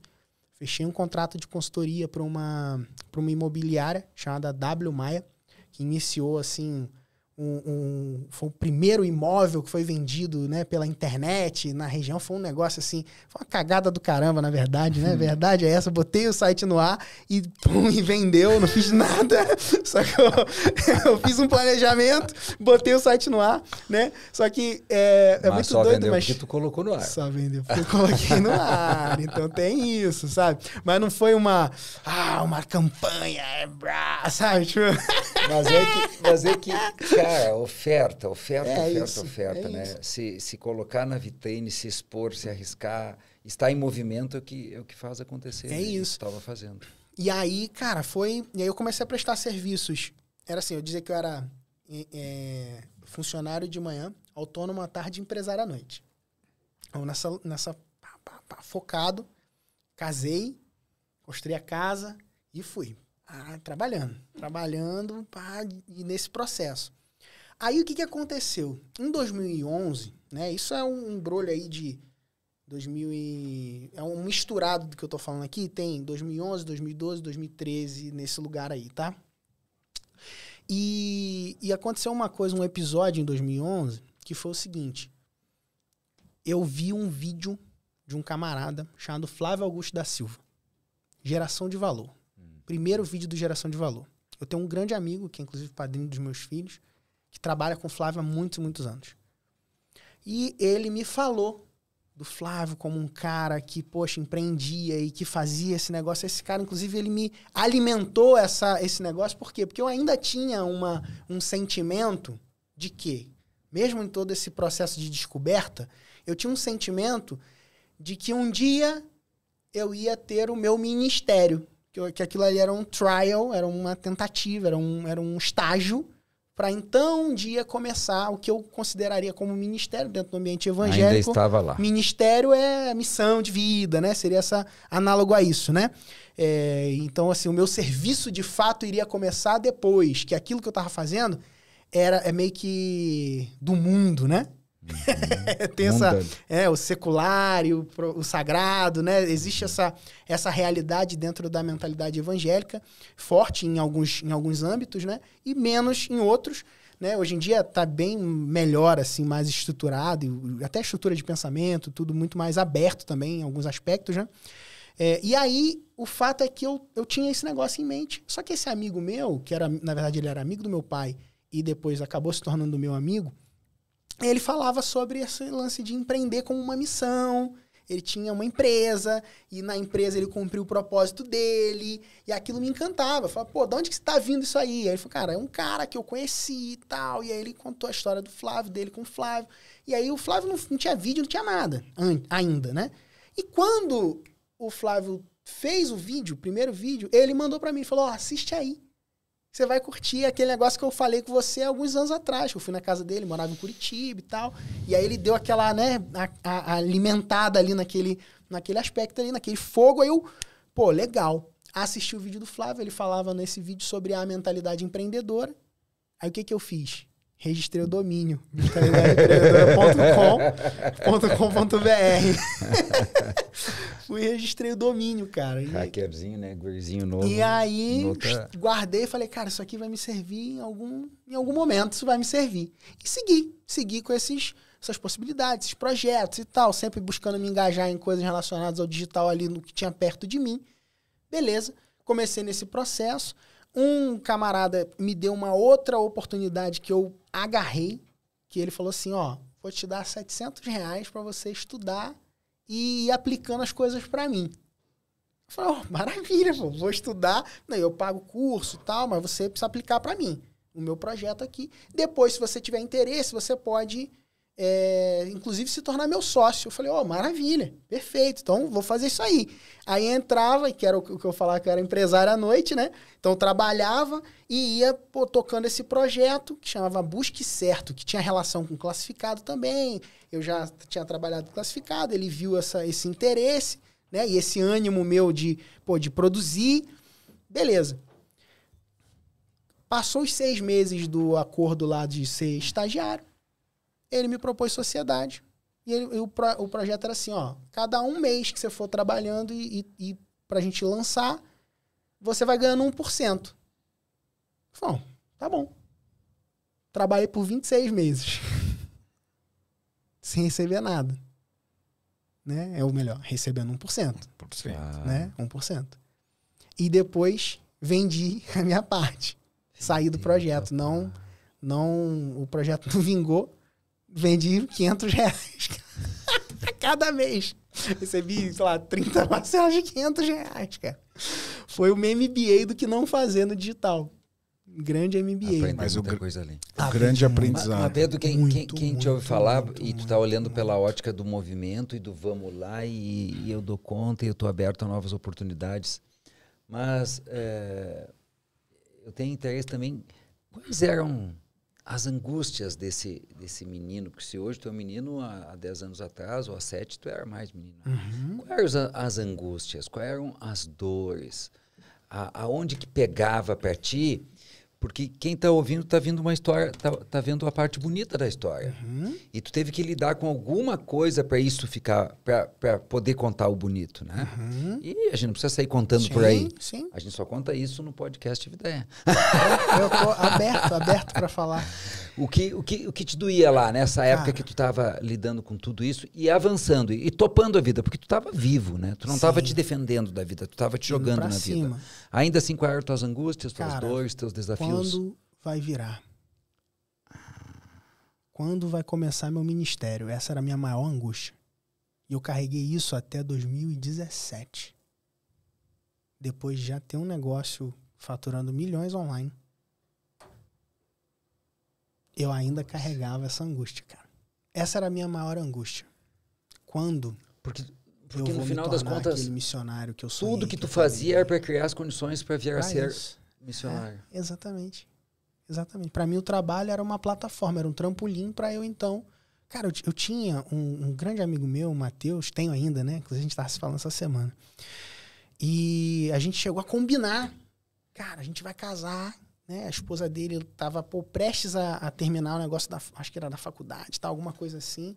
Fechei um contrato de consultoria para uma, uma imobiliária chamada W Maia, que iniciou assim um, um, foi o primeiro imóvel que foi vendido né, pela internet na região. Foi um negócio assim, foi uma cagada do caramba, na verdade, né? A verdade é essa. Botei o site no ar e, pum, e vendeu, não fiz nada. *laughs* Só que eu, *laughs* eu, fiz um planejamento, botei o site no ar, né? Só que é, é mas muito só doido, vendeu mas. Porque tu colocou no ar. Só vendeu porque eu coloquei no ar. *laughs* Então tem isso, sabe? Mas não foi uma. Ah, uma campanha, sabe? Tipo... Mas é que, mas é que cara, oferta, oferta, É oferta, isso, oferta, é né? isso. Se, se colocar na vitrine, se expor, se arriscar, estar em movimento é o que, é o que faz acontecer. É né? isso. Estava fazendo. E aí, cara, foi. E aí eu comecei a prestar serviços. Era assim, eu dizia que eu era é, é, funcionário de manhã, autônomo à tarde empresário à noite. Então, nessa, nessa pá, pá, pá, focado, casei, construí a casa e fui. Ah, trabalhando, trabalhando pá, e nesse processo. Aí o que, que aconteceu? Em 2011, né? Isso é um embrulho aí de 2000 e... É um misturado do que eu tô falando aqui. Tem 2011, 2012, 2013, nesse lugar aí, tá? E, e aconteceu uma coisa, um episódio em 2011, que foi o seguinte. Eu vi um vídeo de um camarada chamado Flávio Augusto da Silva. Geração de Valor. Primeiro vídeo do Geração de Valor. Eu tenho um grande amigo, que é inclusive padrinho dos meus filhos, que trabalha com o Flávio há muitos, muitos anos. E ele me falou do Flávio como um cara que, poxa, empreendia e que fazia esse negócio. Esse cara, inclusive, ele me alimentou essa, esse negócio. Por quê? Porque eu ainda tinha uma, um sentimento de que, mesmo em todo esse processo de descoberta, eu tinha um sentimento de que um dia eu ia ter o meu ministério. Que, que aquilo ali era um trial, era uma tentativa, era um, era um estágio para então um dia começar o que eu consideraria como ministério dentro do ambiente Ainda evangélico. estava lá. Ministério é missão de vida, né? Seria essa análogo a isso, né? É, então, assim, o meu serviço de fato iria começar depois, que aquilo que eu tava fazendo era é meio que do mundo, né? *laughs* Tem essa, é, o secular e o, o sagrado, né? Existe essa, essa realidade dentro da mentalidade evangélica, forte em alguns, em alguns âmbitos, né? E menos em outros, né? Hoje em dia está bem melhor, assim, mais estruturado, até estrutura de pensamento, tudo muito mais aberto também em alguns aspectos, né? É, e aí, o fato é que eu, eu tinha esse negócio em mente. Só que esse amigo meu, que era, na verdade, ele era amigo do meu pai e depois acabou se tornando meu amigo, ele falava sobre esse lance de empreender como uma missão. ele tinha uma empresa, e na empresa ele cumpriu o propósito dele, e aquilo me encantava. Eu falava, pô, de onde que está vindo isso aí? Aí ele falou, cara, é um cara que eu conheci e tal. E aí ele contou a história do Flávio, dele com o Flávio. E aí o Flávio não, não tinha vídeo, não tinha nada ainda, né? E quando o Flávio fez o vídeo, o primeiro vídeo, ele mandou para mim, falou, ó, oh, assiste aí. Você vai curtir aquele negócio que eu falei com você alguns anos atrás. Eu fui na casa dele, morava em Curitiba e tal. E aí ele deu aquela, né, a, a, alimentada ali naquele, naquele aspecto ali, naquele fogo. Aí eu, pô, legal. Assisti o vídeo do Flávio, ele falava nesse vídeo sobre a mentalidade empreendedora. Aí o que que eu fiz? Registrei o domínio, mentalidadeempreendedora.com.br. *laughs* Fui registrei o domínio, cara. Hackerzinho, né? Gurizinho novo. E aí, outra... guardei e falei, cara, isso aqui vai me servir em algum, em algum momento, isso vai me servir. E segui, segui com esses, essas possibilidades, esses projetos e tal, sempre buscando me engajar em coisas relacionadas ao digital ali no que tinha perto de mim. Beleza, comecei nesse processo. Um camarada me deu uma outra oportunidade que eu agarrei, que ele falou assim, ó, vou te dar 700 reais para você estudar e ir aplicando as coisas para mim. Eu falei, oh, maravilha, pô, vou estudar, eu pago curso e tal, mas você precisa aplicar para mim, o meu projeto aqui. Depois, se você tiver interesse, você pode é, inclusive se tornar meu sócio. Eu falei, ó, oh, maravilha, perfeito, então vou fazer isso aí. Aí entrava, que era o que eu falava que eu era empresário à noite, né? Então trabalhava e ia pô, tocando esse projeto que chamava Busque Certo, que tinha relação com classificado também. Eu já tinha trabalhado classificado, ele viu essa, esse interesse, né? E esse ânimo meu de, pô, de produzir. Beleza. Passou os seis meses do acordo lá de ser estagiário ele me propôs sociedade. E, ele, e o, pro, o projeto era assim, ó, cada um mês que você for trabalhando e, e, e pra gente lançar, você vai ganhando 1%. Bom, tá bom. Trabalhei por 26 meses. *laughs* sem receber nada. Né? É o melhor, recebendo 1%. 1%. Ah. Né? 1%. E depois vendi *laughs* a minha parte. Saí do projeto. Não, não, o projeto *laughs* não vingou vendi 500 reais *laughs* cada mês. Recebi, sei lá, 30 parcelas de 500 reais, cara. Foi o MBA do que não fazer no digital. Grande MBA. Mas muita o, coisa ali. O grande aprendizado. Mas, Pedro, quem, muito, quem, quem muito, te ouve falar muito, e tu tá olhando pela ótica do movimento e do vamos lá e, e eu dou conta e eu tô aberto a novas oportunidades. Mas é, eu tenho interesse também. Quais eram as angústias desse, desse menino, porque se hoje tu é um menino há, há 10 anos atrás, ou há 7, tu era mais menino. Uhum. Quais eram as angústias? Quais eram as dores? A, aonde que pegava para ti porque quem está ouvindo está vendo uma história, está tá vendo a parte bonita da história. Uhum. E tu teve que lidar com alguma coisa para isso ficar, para poder contar o bonito, né? Uhum. E a gente não precisa sair contando sim, por aí. Sim. A gente só conta isso no podcast Vida Eu, eu tô aberto, aberto para falar. *laughs* O que, o, que, o que te doía lá, nessa época que tu estava lidando com tudo isso e avançando e, e topando a vida, porque tu estava vivo, né? Tu não estava te defendendo da vida, tu estava te jogando na cima. vida. Ainda assim, quais eram tuas angústias, tuas Cara, dores, teus desafios? Quando vai virar? Quando vai começar meu ministério? Essa era a minha maior angústia. E eu carreguei isso até 2017. Depois de já ter um negócio faturando milhões online eu ainda carregava essa angústia, cara. Essa era a minha maior angústia. Quando porque, porque no final das contas missionário que eu sonhei, tudo que, que tu fazia era para criar as condições para vir a ser isso. missionário. É, exatamente. Exatamente. Para mim o trabalho era uma plataforma, era um trampolim para eu então Cara, eu, eu tinha um, um, grande amigo meu, o Matheus, tenho ainda, né? Inclusive a gente estava se falando essa semana. E a gente chegou a combinar. Cara, a gente vai casar né? A esposa dele estava prestes a, a, terminar o negócio da, acho que era da faculdade, tá, alguma coisa assim.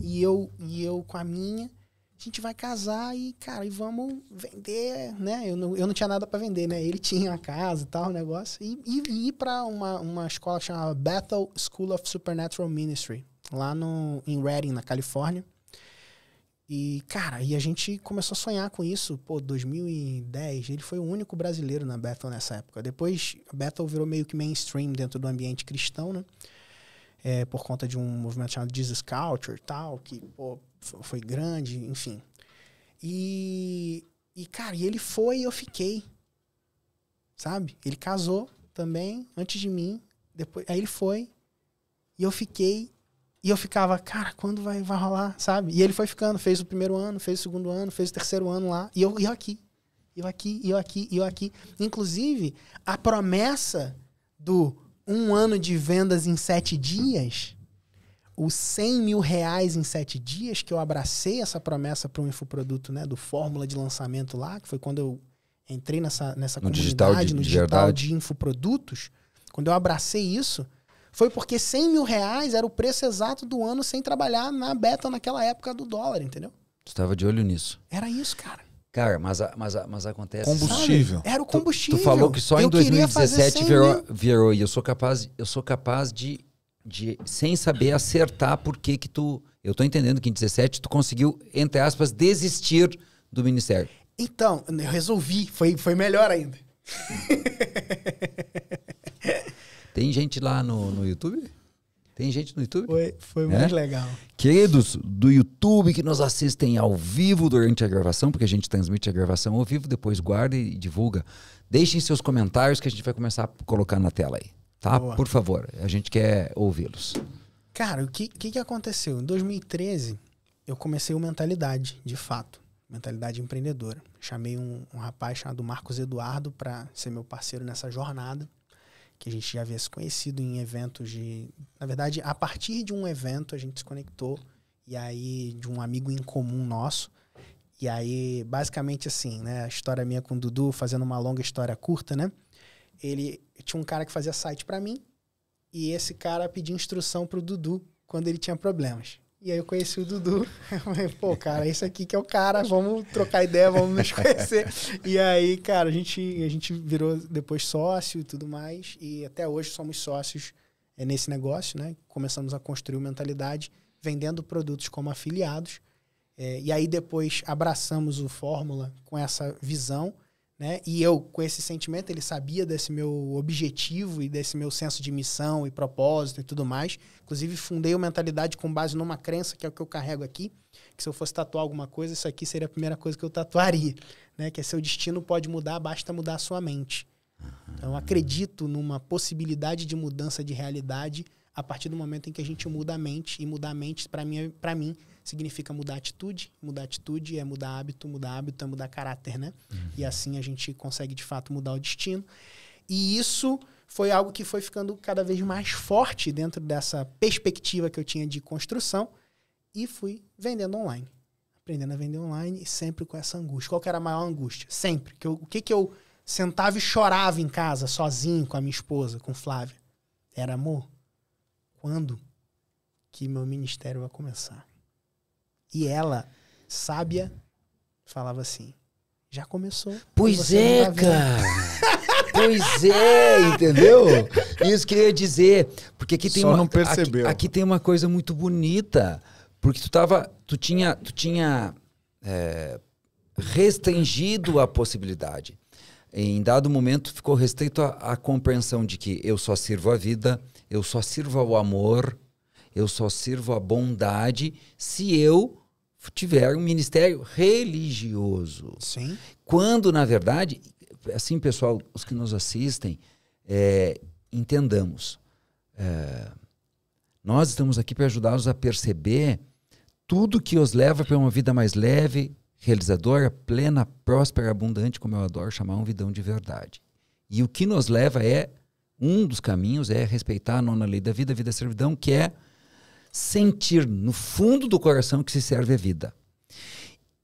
E eu e eu com a minha, a gente vai casar e, cara, e vamos vender, né? Eu não, eu não tinha nada para vender, né? Ele tinha a casa e tal, o negócio. E, e, e ir para uma, uma escola chamada Bethel School of Supernatural Ministry, lá no, em Redding, na Califórnia. E, cara, e a gente começou a sonhar com isso. Pô, 2010, ele foi o único brasileiro na Bethel nessa época. Depois, a Bethel virou meio que mainstream dentro do ambiente cristão, né? é, por conta de um movimento chamado Jesus Culture tal, que pô, foi grande, enfim. E, e, cara, e ele foi e eu fiquei. Sabe? Ele casou também, antes de mim. Depois, aí ele foi. E eu fiquei. E eu ficava, cara, quando vai, vai rolar, sabe? E ele foi ficando, fez o primeiro ano, fez o segundo ano, fez o terceiro ano lá. E eu, e eu aqui. Eu aqui, eu aqui, eu aqui. Inclusive, a promessa do um ano de vendas em sete dias, os 100 mil reais em sete dias, que eu abracei essa promessa para um infoproduto, né, do fórmula de lançamento lá, que foi quando eu entrei nessa, nessa No comunidade, digital de- no de digital verdade. de infoprodutos, quando eu abracei isso, foi porque 100 mil reais era o preço exato do ano sem trabalhar na beta naquela época do dólar, entendeu? Tu estava de olho nisso. Era isso, cara. Cara, mas, mas, mas acontece. Combustível. Sabe? Era o Tu- combustível. Tu falou que só em Eu fazer 2017 100 virou, virou. E eu sou capaz, eu sou capaz de, de, sem saber acertar por que que tu... Eu tô entendendo que em 17 tu conseguiu, entre aspas, desistir do ministério. Então, eu resolvi. Foi, foi melhor ainda. *laughs* Tem gente lá no, no YouTube? Tem gente no YouTube? Foi, foi É? mais legal. Queridos do YouTube que nos assistem ao vivo durante a gravação, porque a gente transmite a gravação ao vivo, depois guarda e divulga. Deixem seus comentários que a gente vai começar a colocar na tela aí. Tá? Boa. Por favor, a gente quer ouvi-los. Cara, o que, que, que aconteceu? Em 2013, eu comecei o Mentalidade, de fato. Mentalidade empreendedora. Chamei um, um rapaz chamado Marcos Eduardo para ser meu parceiro nessa jornada, que a gente já havia se conhecido em eventos de. Na verdade, a partir de um evento a gente se conectou, e aí de um amigo em comum nosso. E aí, basicamente assim, né? A história minha com o Dudu, fazendo uma longa história curta, né? Ele tinha um cara que fazia site para mim, e esse cara pedia instrução pro Dudu quando ele tinha problemas. E aí eu conheci o Dudu. *laughs* Eu falei, pô, cara, esse aqui que é o cara, vamos trocar ideia, vamos nos conhecer. *laughs* E aí, cara, a gente, a gente virou depois sócio e tudo mais. E até hoje somos sócios é, nesse negócio, né? Começamos a construir o mentalidade vendendo produtos como afiliados. É, e aí depois abraçamos o Fórmula com essa visão, né? E eu, com esse sentimento, ele sabia desse meu objetivo e desse meu senso de missão e propósito e tudo mais. Inclusive, fundei o Mentalidade com base numa crença, que é o que eu carrego aqui, que se eu fosse tatuar alguma coisa, isso aqui seria a primeira coisa que eu tatuaria, né? Que é seu destino pode mudar, basta mudar a sua mente. Então, eu acredito numa possibilidade de mudança de realidade a partir do momento em que a gente muda a mente. E mudar a mente, para mim, pra mim, significa mudar atitude. Mudar atitude é mudar hábito, mudar hábito é mudar caráter, né? E assim a gente consegue, de fato, mudar o destino. E isso foi algo que foi ficando cada vez mais forte dentro dessa perspectiva que eu tinha de construção. E fui vendendo online. Aprendendo a vender online e sempre com essa angústia. Qual que era a maior angústia? Sempre. Que eu- o que, que eu sentava e chorava em casa, sozinho, com a minha esposa, com Flávia? Era amor. Quando que meu ministério vai começar? E ela, sábia, falava assim: já começou. Pois é, tá vendo." cara. pois é, entendeu? Isso que eu ia dizer. Porque aqui tem Só uma, não percebeu. Aqui, aqui tem uma coisa muito bonita. Porque tu tava. Tu tinha. Tu tinha é, restringido a possibilidade. Em dado momento ficou restrito a, a compreensão de que eu só sirvo a vida, eu só sirvo ao amor, eu só sirvo à bondade se eu tiver um ministério religioso. Sim. Quando, na verdade, assim, pessoal, os que nos assistem, é, entendamos. é, nós estamos aqui para ajudá-los a perceber tudo que os leva para uma vida mais leve, realizadora, plena, próspera, abundante, como eu adoro chamar, um vidão de verdade. E o que nos leva é, um dos caminhos é respeitar a nona lei da vida, a vida é servidão, que é sentir no fundo do coração que se serve a vida.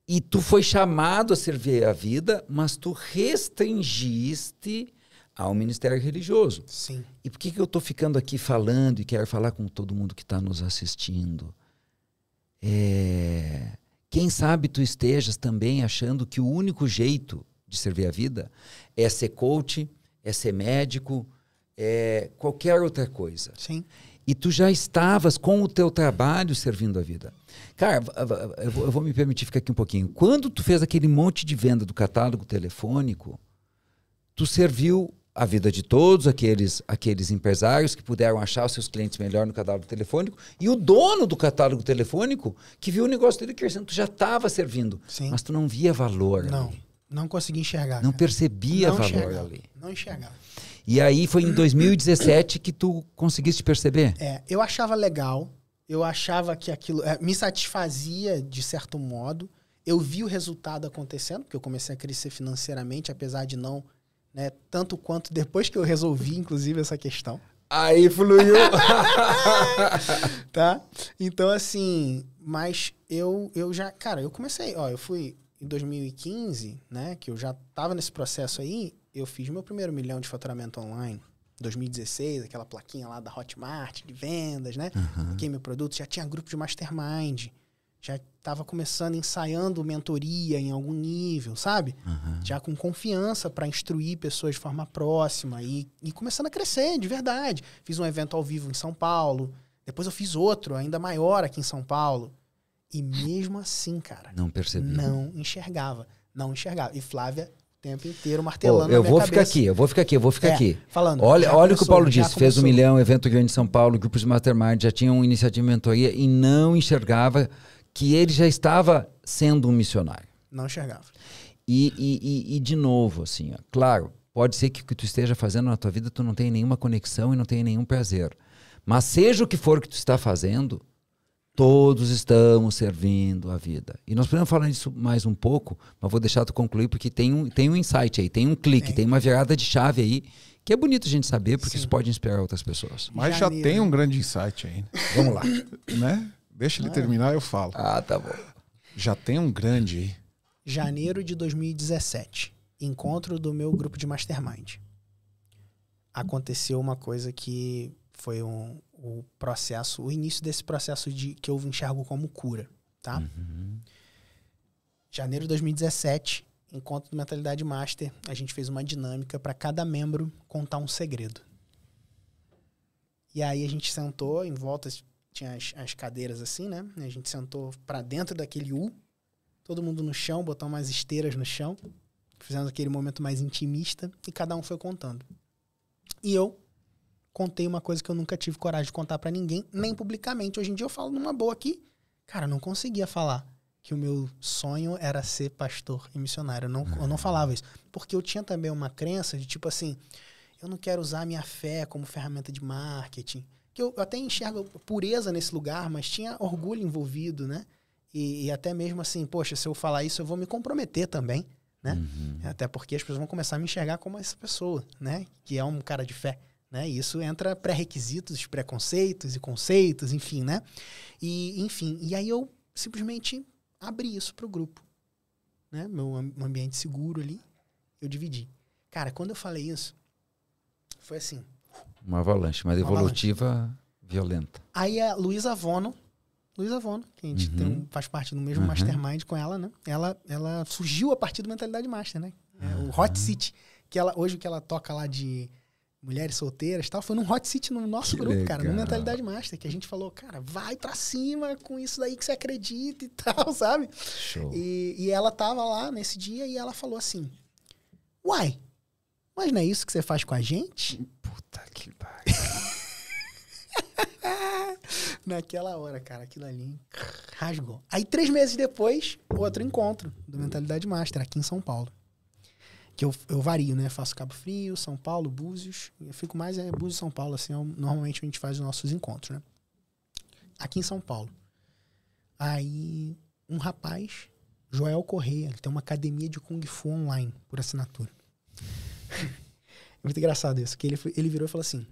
E tu foi chamado a servir a vida, mas tu restringiste ao ministério religioso. Sim. E por que, que eu estou ficando aqui falando e quero falar com todo mundo que está nos assistindo? É, Quem sabe tu estejas também achando que o único jeito de servir a vida é ser coach, é ser médico, é qualquer outra coisa. Sim. E tu já estavas com o teu trabalho servindo a vida. Cara, eu vou, me permitir ficar aqui um pouquinho. Quando tu fez aquele monte de venda do catálogo telefônico, tu serviu a vida de todos aqueles, aqueles empresários que puderam achar os seus clientes melhor no catálogo telefônico e o dono do catálogo telefônico que viu o negócio dele crescendo. Tu já estava servindo, Sim. mas tu não via valor Não, ali. não consegui enxergar. Não cara. percebia Não valor enxergava. ali. Não enxergava. E aí foi em 2017 que tu conseguiste perceber. É, eu achava legal, eu achava que aquilo é, me satisfazia de certo modo. Eu vi o resultado acontecendo, porque eu comecei a crescer financeiramente, apesar de não, né, tanto quanto depois que eu resolvi, inclusive, essa questão. Aí fluiu. *laughs* tá? Então, assim, mas eu, eu já, cara, eu comecei, ó, eu fui em 2015, né, que eu já tava nesse processo aí, eu fiz meu primeiro milhão de faturamento online. 2016, aquela plaquinha lá da Hotmart de vendas, né? Fiquei meu produto, já tinha grupo de mastermind, já tava começando ensaiando mentoria em algum nível, sabe? Já com confiança para instruir pessoas de forma próxima e, e começando a crescer, de verdade. Fiz um evento ao vivo em São Paulo, depois eu fiz outro ainda maior aqui em São Paulo. E mesmo assim, cara, Não percebi. não enxergava, não enxergava. E Flávia tempo inteiro martelando eu na minha vou ficar cabeça. aqui, eu vou ficar aqui, eu vou ficar É, aqui. falando, Olha, olha o que o Paulo disse. Fez um milhão, evento grande em São Paulo, grupos de mastermind, já tinham iniciativa de mentoria e não enxergava que ele já estava sendo um missionário. Não enxergava. E, e, e, e, de novo, assim, ó, claro, pode ser que o que tu esteja fazendo na tua vida tu não tenha nenhuma conexão e não tenha nenhum prazer. Mas seja o que for que tu está fazendo, todos estamos servindo a vida. E nós podemos falar disso mais um pouco, mas vou deixar tu concluir porque tem um, tem um insight aí, tem um clique, Tem. tem uma virada de chave aí, que é bonito a gente saber porque Sim. isso pode inspirar outras pessoas. Mas já Janeiro. tem um grande insight aí, Vamos lá. né? Deixa ele terminar, eu falo. Ah, tá bom. Já tem um grande aí. Janeiro de 2017. Encontro do meu grupo de mastermind. Aconteceu uma coisa que foi um, o processo, o início desse processo de que eu enxergo como cura, tá? Janeiro de 2017, encontro do Mentalidade Master, a gente fez uma dinâmica para cada membro contar um segredo. E aí a gente sentou em volta, tinha as, as cadeiras assim, né? A gente sentou para dentro daquele U, todo mundo no chão, botou umas esteiras no chão, fizemos aquele momento mais intimista e cada um foi contando. E eu contei uma coisa que eu nunca tive coragem de contar para ninguém, nem publicamente. Hoje em dia eu falo numa boa aqui. Cara, eu não conseguia falar que o meu sonho era ser pastor e missionário. Eu não, eu não falava isso. Porque eu tinha também uma crença de tipo assim, eu não quero usar a minha fé como ferramenta de marketing. Que eu, eu até enxergo pureza nesse lugar, mas tinha orgulho envolvido, né? E, e até mesmo assim, poxa, se eu falar isso, eu vou me comprometer também, né? Até porque as pessoas vão começar a me enxergar como essa pessoa, né? Que é um cara de fé, né? E isso entra pré-requisitos, preconceitos e conceitos, enfim, né? E, enfim, e aí eu simplesmente abri isso pro grupo, né? Meu um ambiente seguro ali, eu dividi. Cara, quando eu falei isso, foi assim. Uma avalanche, mas Uma evolutiva violenta. Aí a Luísa Vono, Luísa Vono, que a gente Uhum. tem faz parte do mesmo Uhum. mastermind com ela, né? Ela, ela surgiu a partir do Mentalidade Master, né? É, o Hot City, que ela, hoje o que ela toca lá de mulheres solteiras tal, foi num Hot City no nosso Que grupo, cara, no legal. Mentalidade Master, que a gente falou, cara, vai pra cima com isso daí que você acredita e *laughs* tal, sabe? Show. E, e ela tava lá nesse dia e ela falou assim: Uai, mas não é isso que você faz com a gente? Puta que pariu. *laughs* Naquela hora, cara, aquilo ali rasgou. Aí, três meses depois, outro encontro do Mentalidade Master aqui em São Paulo. Que eu, eu vario, né? Faço Cabo Frio, São Paulo, Búzios. Eu fico mais é Búzios São Paulo, assim, é normalmente a gente faz os nossos encontros, né? Aqui em São Paulo. Aí, um rapaz, Joel Correia, ele tem uma academia de Kung Fu online, por assinatura. *laughs* é muito engraçado isso, que ele, ele virou e falou assim: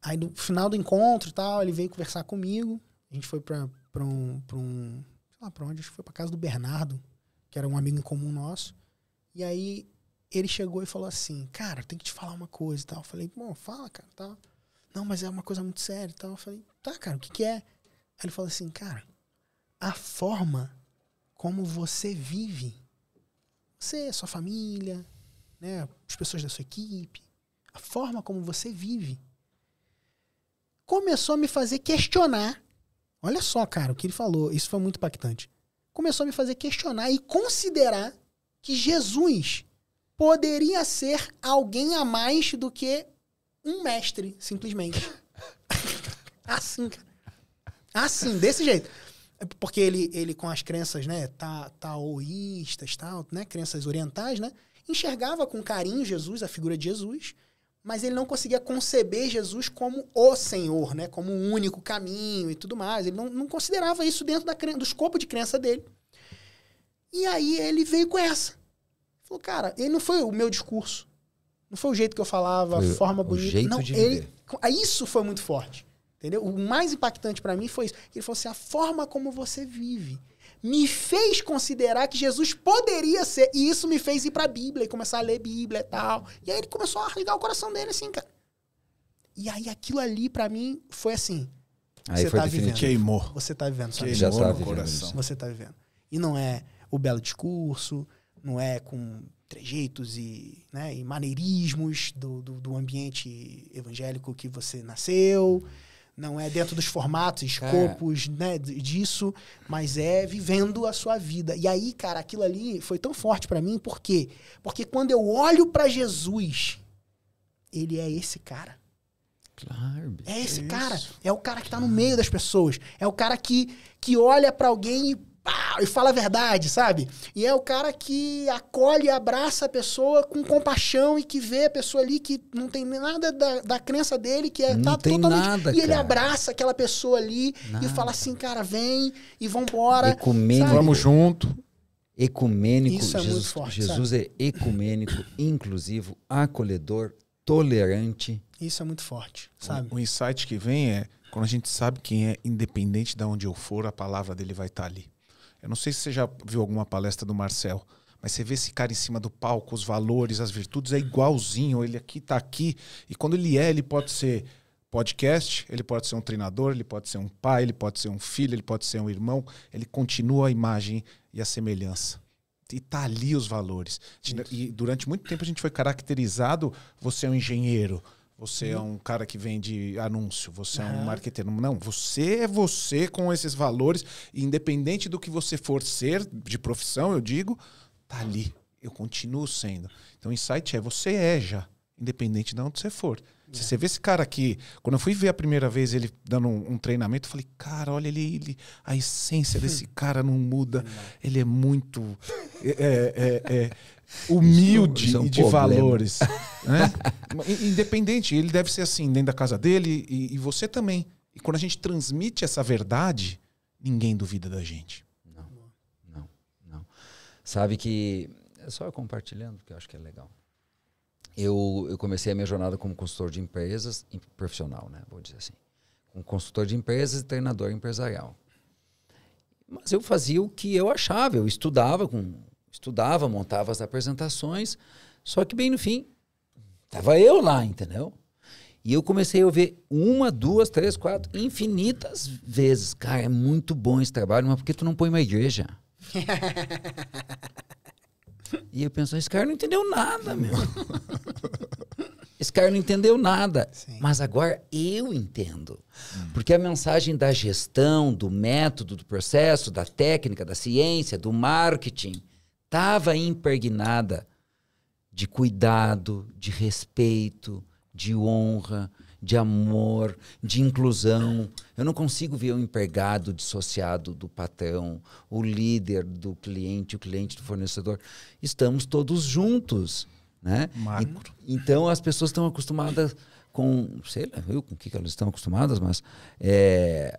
Aí no final do encontro e tal, ele veio conversar comigo. A gente foi pra, pra um. Pra um sei lá pra onde, acho que foi pra casa do Bernardo, que era um amigo em comum nosso. E aí ele chegou e falou assim: Cara, tem que te falar uma coisa e tal. Eu falei: Bom, fala, cara, tal. Não, mas é uma coisa muito séria e tal. Eu falei: Tá, cara, o que, que é? Aí ele falou assim: Cara, a forma como você vive, você, sua família, né, as pessoas da sua equipe, a forma como você vive começou a me fazer questionar. Olha só, cara, o que ele falou, isso foi muito impactante. Começou a me fazer questionar e considerar que Jesus poderia ser alguém a mais do que um mestre, simplesmente. *laughs* assim, cara. Assim, desse jeito. Porque ele, ele com as crenças, né, ta, taoístas, tal, né, crenças orientais, né, enxergava com carinho Jesus, a figura de Jesus, mas ele não conseguia conceber Jesus como o Senhor, né, como o único caminho e tudo mais. Ele não, não considerava isso dentro da, do escopo de crença dele. E aí ele veio com essa. Falou, cara, ele não foi o meu discurso. Não foi o jeito que eu falava, a forma bonita. O jeito não, de ele, viver. Isso foi muito forte. Entendeu? O mais impactante para mim foi isso. Ele falou assim: a forma como você vive me fez considerar que Jesus poderia ser. E isso me fez ir pra Bíblia e começar a ler Bíblia e tal. E aí ele começou a ligar o coração dele assim, cara. E aí aquilo ali para mim foi assim. Aí você foi tá definitivo. vivendo. Queimou. Você tá vivendo Queimou. Já tá no vivendo coração. isso. Você tá vivendo. E não é o belo discurso, não é com trejeitos e, né, e maneirismos do, do, do ambiente evangélico que você nasceu, não é dentro dos formatos, escopos né, d- disso, mas é vivendo a sua vida. E aí, cara, aquilo ali foi tão forte pra mim, por quê? Porque quando eu olho pra Jesus, ele é esse cara. Claro. É esse cara. É o cara que tá no meio das pessoas. É o cara que, que olha pra alguém e, pá, e fala a verdade, sabe? E é o cara que acolhe e abraça a pessoa com compaixão e que vê a pessoa ali que não tem nada da, da crença dele, que é, Não tá tem totalmente. nada, e ele cara. abraça aquela pessoa ali e Nada. fala assim, cara, vem e vambora. Ecumênico. sabe? Vamos junto. Ecumênico. Isso é muito Jesus, forte, Jesus é ecumênico, inclusivo, acolhedor, tolerante. Isso é muito forte, sabe? O insight que vem é quando a gente sabe quem é, independente de onde eu for, a palavra dele vai estar ali. Eu não sei se você já viu alguma palestra do Marcel, mas você vê esse cara em cima do palco, os valores, as virtudes, é igualzinho. Ele aqui tá aqui. E quando ele é, ele pode ser podcast, ele pode ser um treinador, ele pode ser um pai, ele pode ser um filho, ele pode ser um irmão. Ele continua a imagem e a semelhança. E tá ali os valores. E durante muito tempo a gente foi caracterizado: você é um engenheiro, você é um cara que vende anúncio, você é um marqueteiro. Não, você é você com esses valores, independente do que você for ser, de profissão, eu digo, tá ali. Eu continuo sendo. Então o insight é: você é já, independente de onde você for. Se você vê esse cara aqui, quando eu fui ver a primeira vez ele dando um, um treinamento, eu falei, cara, olha ele, ele- a essência desse *laughs* cara não muda. Ele é muito é, é, é, humilde Isso é um e de problema. valores. né? *laughs* Independente, ele deve ser assim dentro da casa dele e, e você também. E quando a gente transmite essa verdade, ninguém duvida da gente. Não, não, não. Sabe que. É só eu compartilhando, porque eu acho que é legal. Eu, eu comecei a minha jornada como consultor de empresas, em- profissional, né? Vou dizer assim. Como consultor de empresas e treinador empresarial. Mas eu fazia o que eu achava, eu estudava, com, estudava, montava as apresentações, só que bem no fim, tava eu lá, entendeu? E eu comecei a ouvir uma, duas, três, quatro, infinitas vezes. Cara, é muito bom esse trabalho, mas por que tu não põe uma igreja? *laughs* e eu penso, esse cara não entendeu nada, meu. *laughs* esse cara não entendeu nada. Sim. Mas agora eu entendo. Porque a mensagem da gestão, do método, do processo, da técnica, da ciência, do marketing, estava impregnada de cuidado, de respeito, de honra, de amor, de inclusão. Eu não consigo ver o empregado dissociado do patrão, o líder do cliente, o cliente do fornecedor. Estamos todos juntos, né? Macro. E- então as pessoas estão acostumadas com, sei lá, eu, com o que, que elas estão acostumadas, mas é,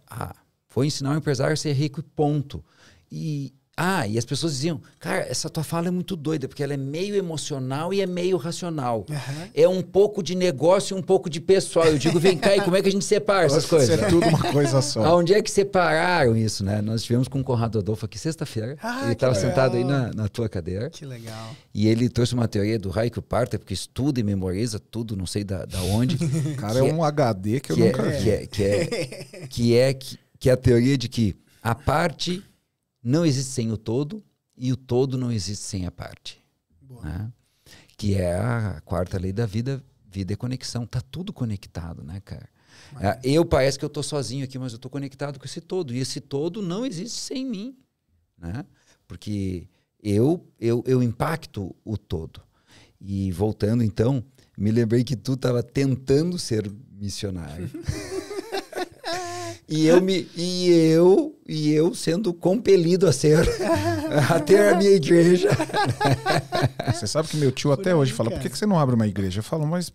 vou ensinar o empresário a ser rico e ponto. E ah, e as pessoas diziam, cara, essa tua fala é muito doida, porque ela é meio emocional e é meio racional. Aham. É um pouco de negócio e um pouco de pessoal. Eu digo, vem cá, e como é que a gente separa essas *laughs* Isso é coisas? tudo uma coisa só. Aonde é que separaram isso, né? Nós tivemos com o Conrado Adolfo aqui sexta-feira. Ah, ele estava sentado aí na, na tua cadeira. Que legal. E ele trouxe uma teoria do Heiko Parter, porque estuda e memoriza tudo, não sei da, da onde. O *laughs* cara é um HD que eu que, nunca é, vi. que, é, que, é, que é que, que é a teoria de que a parte não existe sem o todo e o todo não existe sem a parte. Né? Que é a quarta lei da vida, vida é conexão. Tá tudo conectado, né, cara? É, Eu parece que eu tô sozinho aqui, mas eu tô conectado com esse todo. E esse todo não existe sem mim, né? Porque eu, eu, eu impacto o todo. E voltando então, me lembrei que tu estava tentando ser missionário. *laughs* e eu me e eu e eu sendo compelido a ser *laughs* a ter a minha igreja. *laughs* Você sabe que meu tio até hoje fala: "Por que que você não abre uma igreja?" Eu falo: "Mas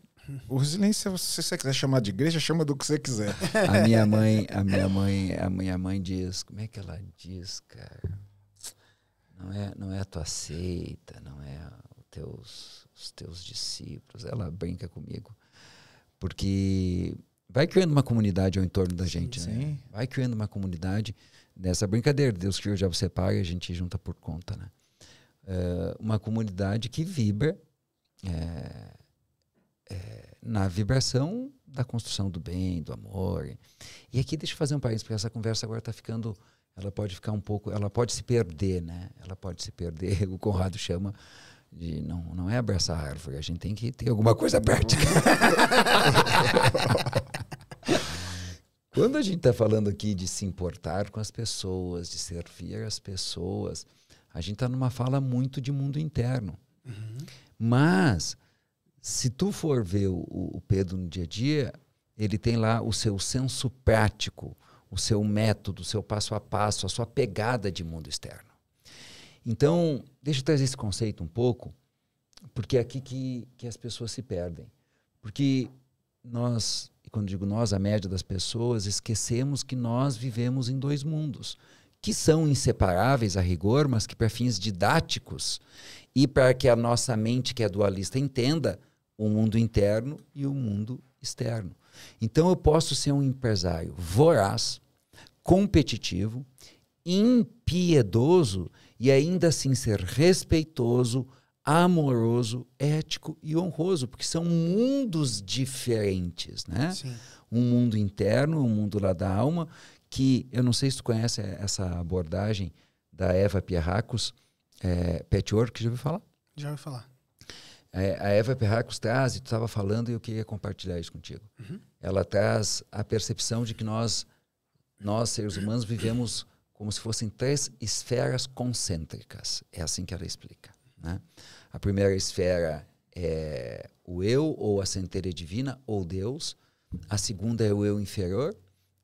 o resiliência, se você quiser chamar de igreja, chama do que você quiser." A minha mãe, a minha mãe, a minha mãe diz, como é que ela diz, cara? Não é, não é a tua seita, não é os teus, os teus discípulos. Ela brinca comigo. Porque vai criando uma comunidade ao entorno da gente, né? sim. Vai criando uma comunidade nessa brincadeira. Deus criou, já você paga a gente junta por conta, né? É, uma comunidade que vibra é, é, na vibração da construção do bem, do amor. E aqui deixa eu fazer um parênteses, porque essa conversa agora está ficando, ela pode ficar um pouco, ela pode se perder, né? Ela pode se perder. *laughs* O Conrado chama de não, não é abraçar a árvore, a gente tem que ter alguma coisa perto. *laughs* Quando a gente está falando aqui de se importar com as pessoas, de servir as pessoas, a gente está numa fala muito de mundo interno. Mas, se tu for ver o, o Pedro no dia a dia, ele tem lá o seu senso prático, o seu método, o seu passo a passo, a sua pegada de mundo externo. Então, deixa eu trazer esse conceito um pouco, porque é aqui que, que as pessoas se perdem. Porque nós, e quando digo nós, a média das pessoas, esquecemos que nós vivemos em dois mundos, que são inseparáveis a rigor, mas que para fins didáticos e para que a nossa mente, que é dualista, entenda o mundo interno e o mundo externo. Então eu posso ser um empresário voraz, competitivo, impiedoso e ainda assim ser respeitoso, amoroso, ético e honroso, porque são mundos diferentes, né? Sim. Um mundo interno, um mundo lá da alma, que eu não sei se tu conhece essa abordagem da Eva Pierracos, é, Patchwork, já ouviu falar? Já ouvi falar. É, a Eva Perracos traz, e tu estava falando e eu queria compartilhar isso contigo. Ela traz a percepção de que nós, nós, seres humanos, vivemos como se fossem três esferas concêntricas. É assim que ela explica. Né? A primeira esfera é o eu, ou a centelha divina, ou Deus. A segunda é o eu inferior,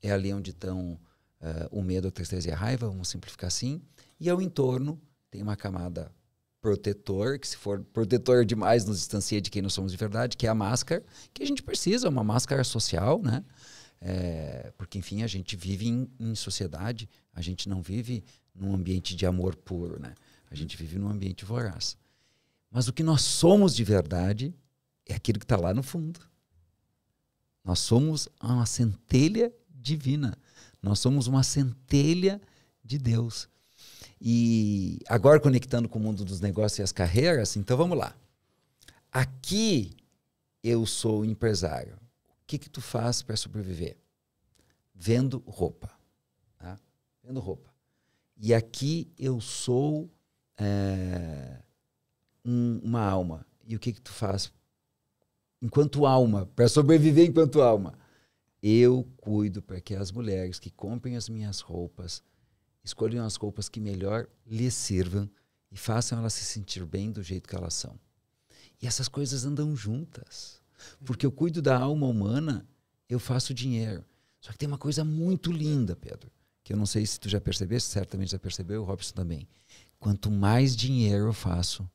é ali onde estão uh, o medo, a tristeza e a raiva, vamos simplificar assim. E ao entorno tem uma camada protetor, que se for protetor demais nos distancia de quem nós somos de verdade, que é a máscara, que a gente precisa, uma máscara social, né? É, porque, enfim, a gente vive em, em, sociedade, a gente não vive num ambiente de amor puro, né? A gente vive num ambiente voraz. Mas o que nós somos de verdade é aquilo que está lá no fundo. Nós somos uma centelha divina. Nós somos uma centelha de Deus. E agora conectando com o mundo dos negócios e as carreiras, então vamos lá. Aqui eu sou empresário. Que que tu faz para sobreviver? Vendo roupa. Tá? Vendo roupa. E aqui eu sou é, um, uma alma. E o que que tu faz enquanto alma, para sobreviver enquanto alma? Eu cuido para que as mulheres que comprem as minhas roupas escolham as roupas que melhor lhes sirvam e façam elas se sentir bem do jeito que elas são. E essas coisas andam juntas. Porque eu cuido da alma humana, eu faço dinheiro. Só que tem uma coisa muito linda, Pedro, que eu não sei se tu já percebeste, certamente já percebeu, o Robson também. Quanto mais dinheiro eu faço,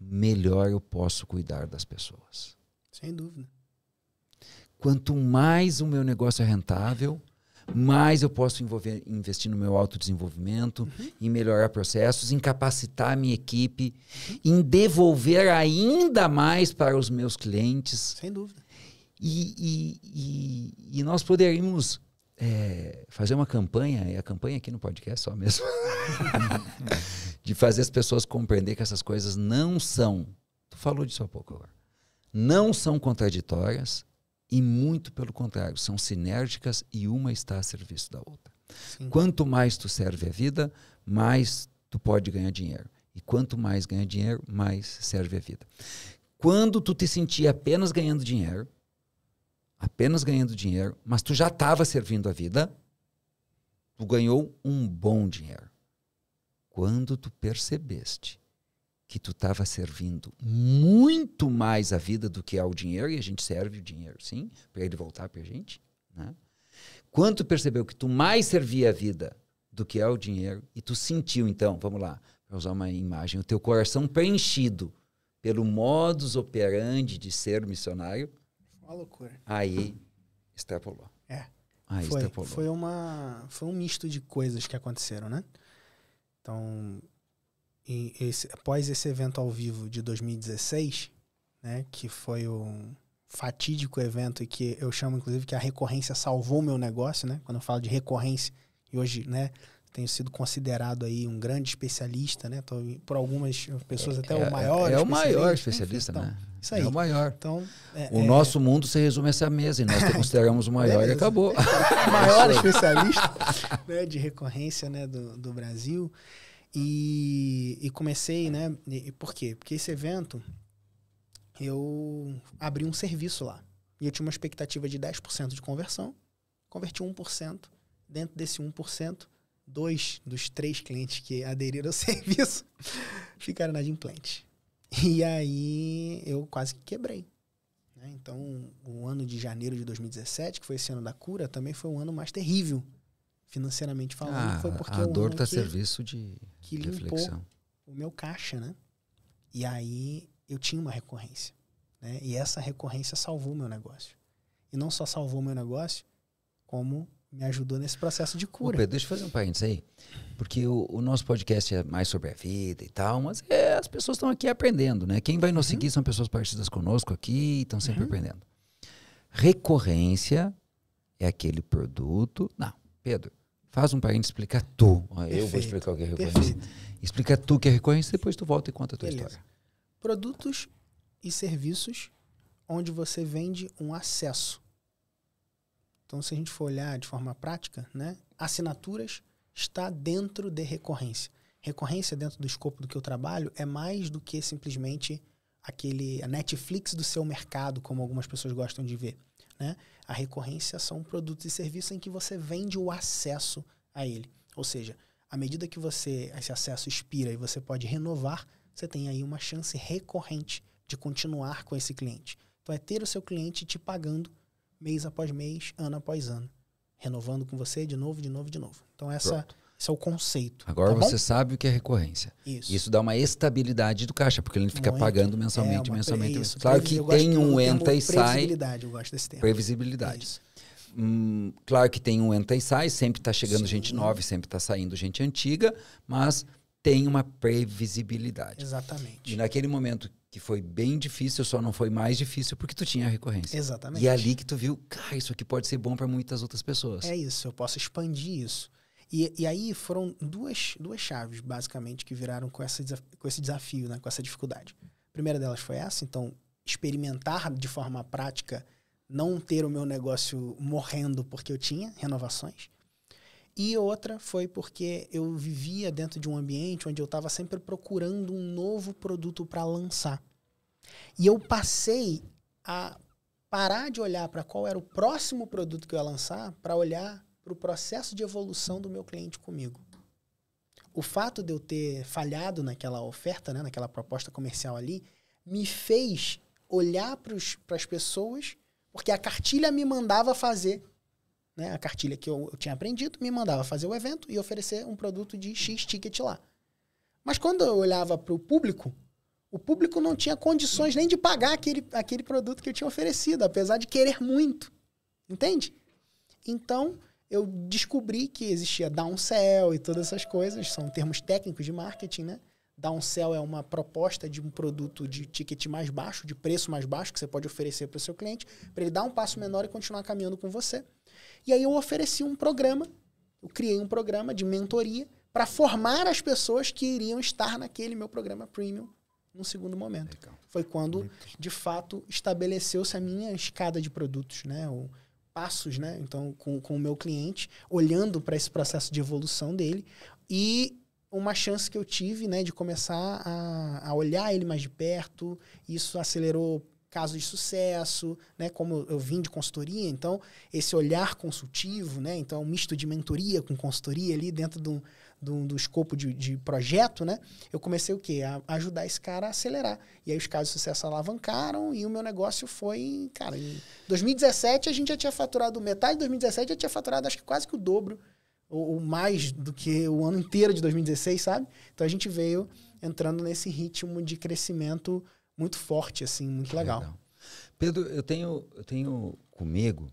melhor eu posso cuidar das pessoas. Sem dúvida. Quanto mais o meu negócio é rentável, mais eu posso envolver, investir no meu autodesenvolvimento, uhum. em melhorar processos, em capacitar a minha equipe, uhum. em devolver ainda mais para os meus clientes. Sem dúvida. E, e, e, e nós poderíamos é, fazer uma campanha, e a campanha aqui no podcast só mesmo, *laughs* de fazer as pessoas compreender que essas coisas não são, tu falou disso há pouco agora, não são contraditórias, e muito pelo contrário, são sinérgicas e uma está a serviço da outra. Sim. Quanto mais tu serve a vida, mais tu pode ganhar dinheiro. E quanto mais ganha dinheiro, mais serve a vida. Quando tu te sentia apenas ganhando dinheiro, apenas ganhando dinheiro, mas tu já estava servindo a vida, tu ganhou um bom dinheiro. Quando tu percebeste que tu estava servindo muito mais a vida do que ao dinheiro, e a gente serve o dinheiro, sim, para ele voltar para a gente. Né? Quando tu percebeu que tu mais servia a vida do que ao dinheiro, e tu sentiu, então, vamos lá, para usar uma imagem, o teu coração preenchido pelo modus operandi de ser missionário, Uma loucura. aí extrapolou. É. Aí foi, extrapolou. foi, uma, foi um misto de coisas que aconteceram, né? Então, esse- após esse evento ao vivo de 2016, né, que foi um fatídico evento e que eu chamo inclusive que a recorrência salvou meu negócio, né? Quando eu falo de recorrência, e hoje, né, tenho sido considerado aí um grande especialista, né? Tô, por algumas pessoas até o maior É, o maior especialista, enfim, né? então, Isso aí. É o maior. Então, é- O é- nosso mundo se resume a essa mesa e nós te consideramos o maior e acabou. *laughs* maior especialista né, de recorrência né, do, do Brasil. E, e comecei, né? E, por quê? Porque esse evento eu abri um serviço lá. E eu tinha uma expectativa de 10% de conversão. Converti 1%. Dentro desse 1%, dois dos três clientes que aderiram ao *laughs* serviço ficaram inadimplentes. E aí eu quase que quebrei. né? Então, o ano de janeiro de 2017, que foi esse ano da cura, também foi um ano mais terrível, financeiramente falando. Ah, foi porque a é dor está a serviço de que limpou reflexão. o meu caixa, né? E aí eu tinha uma recorrência, né? E essa recorrência salvou o meu negócio. E não só salvou o meu negócio, como me ajudou nesse processo de Ô, cura. Pedro, deixa eu fazer um parênteses aí. Porque o, o nosso podcast é mais sobre a vida e tal, mas é, as pessoas estão aqui aprendendo, né? Quem vai nos Uhum. seguir são pessoas parecidas conosco aqui e estão sempre aprendendo. Recorrência é aquele produto. Não, Pedro, faz um parênteses, explica tu. Eu vou explicar o que é recorrência. Perfeito. Explica tu o que é recorrência, depois tu volta e conta a tua Beleza. história. Produtos e serviços onde você vende um acesso. Então, se a gente for olhar de forma prática, né, assinaturas está dentro de recorrência. Recorrência dentro do escopo do que eu trabalho é mais do que simplesmente aquele a Netflix do seu mercado, como algumas pessoas gostam de ver. Né? A recorrência são produtos e serviços em que você vende o acesso a ele. Ou seja, à medida que você esse acesso expira e você pode renovar, você tem aí uma chance recorrente de continuar com esse cliente. Então é ter o seu cliente te pagando mês após mês, ano após ano, renovando com você de novo, de novo, de novo. Então essa esse é o conceito. Agora tá bom? você sabe o que é recorrência. Isso. Isso dá uma estabilidade do caixa, porque ele fica Muito. pagando mensalmente, É, uma pre- mensalmente. isso, claro que tem um entra e sai. Previsibilidade, eu gosto desse termo. Previsibilidade. Isso. Hum, claro que tem um entra e sai, sempre está chegando Sim. gente nova e sempre está saindo gente antiga, mas tem uma previsibilidade. Exatamente. E naquele momento que foi bem difícil, só não foi mais difícil porque tu tinha a recorrência. Exatamente. E é ali que tu viu, cara, isso aqui pode ser bom para muitas outras pessoas. É isso, eu posso expandir isso. E, e aí foram duas, duas chaves, basicamente, que viraram com, essa, com esse desafio, né, com essa dificuldade. A primeira delas foi essa, então, experimentar de forma prática, não ter o meu negócio morrendo porque eu tinha renovações. E outra foi porque eu vivia dentro de um ambiente onde eu estava sempre procurando um novo produto para lançar. E eu passei a parar de olhar para qual era o próximo produto que eu ia lançar para olhar para o processo de evolução do meu cliente comigo. O fato de eu ter falhado naquela oferta, né, naquela proposta comercial ali, me fez olhar para as pessoas, porque a cartilha me mandava fazer. Né, a cartilha que eu, eu tinha aprendido me mandava fazer o evento e oferecer um produto de X ticket lá. Mas quando eu olhava para o público, o público não tinha condições nem de pagar aquele, aquele produto que eu tinha oferecido, apesar de querer muito. Entende? Então, eu descobri que existia downsell e todas essas coisas, são termos técnicos de marketing, né? Downsell é uma proposta de um produto de ticket mais baixo, de preço mais baixo, que você pode oferecer para o seu cliente, para ele dar um passo menor e continuar caminhando com você. E aí eu ofereci um programa, eu criei um programa de mentoria para formar as pessoas que iriam estar naquele meu programa premium num segundo momento. Legal. Foi quando, de fato, estabeleceu-se a minha escada de produtos, né? O, passos, né? Então, com, com o meu cliente, olhando para esse processo de evolução dele e uma chance que eu tive, né, de começar a, a olhar ele mais de perto. Isso acelerou casos de sucesso, né? Como eu, vim de consultoria, então esse olhar consultivo, né? Então, um misto de mentoria com consultoria ali dentro de um, do, do escopo de, de projeto, né? Eu comecei o quê? A ajudar esse cara a acelerar. E aí os casos de sucesso alavancaram e o meu negócio foi, cara, em 2017 a gente já tinha faturado metade de 2017 já tinha faturado acho que quase que o dobro ou, ou mais do que o ano inteiro de 2016, sabe? Então a gente veio entrando nesse ritmo de crescimento muito forte, assim, muito legal. legal. Pedro, eu tenho, eu tenho comigo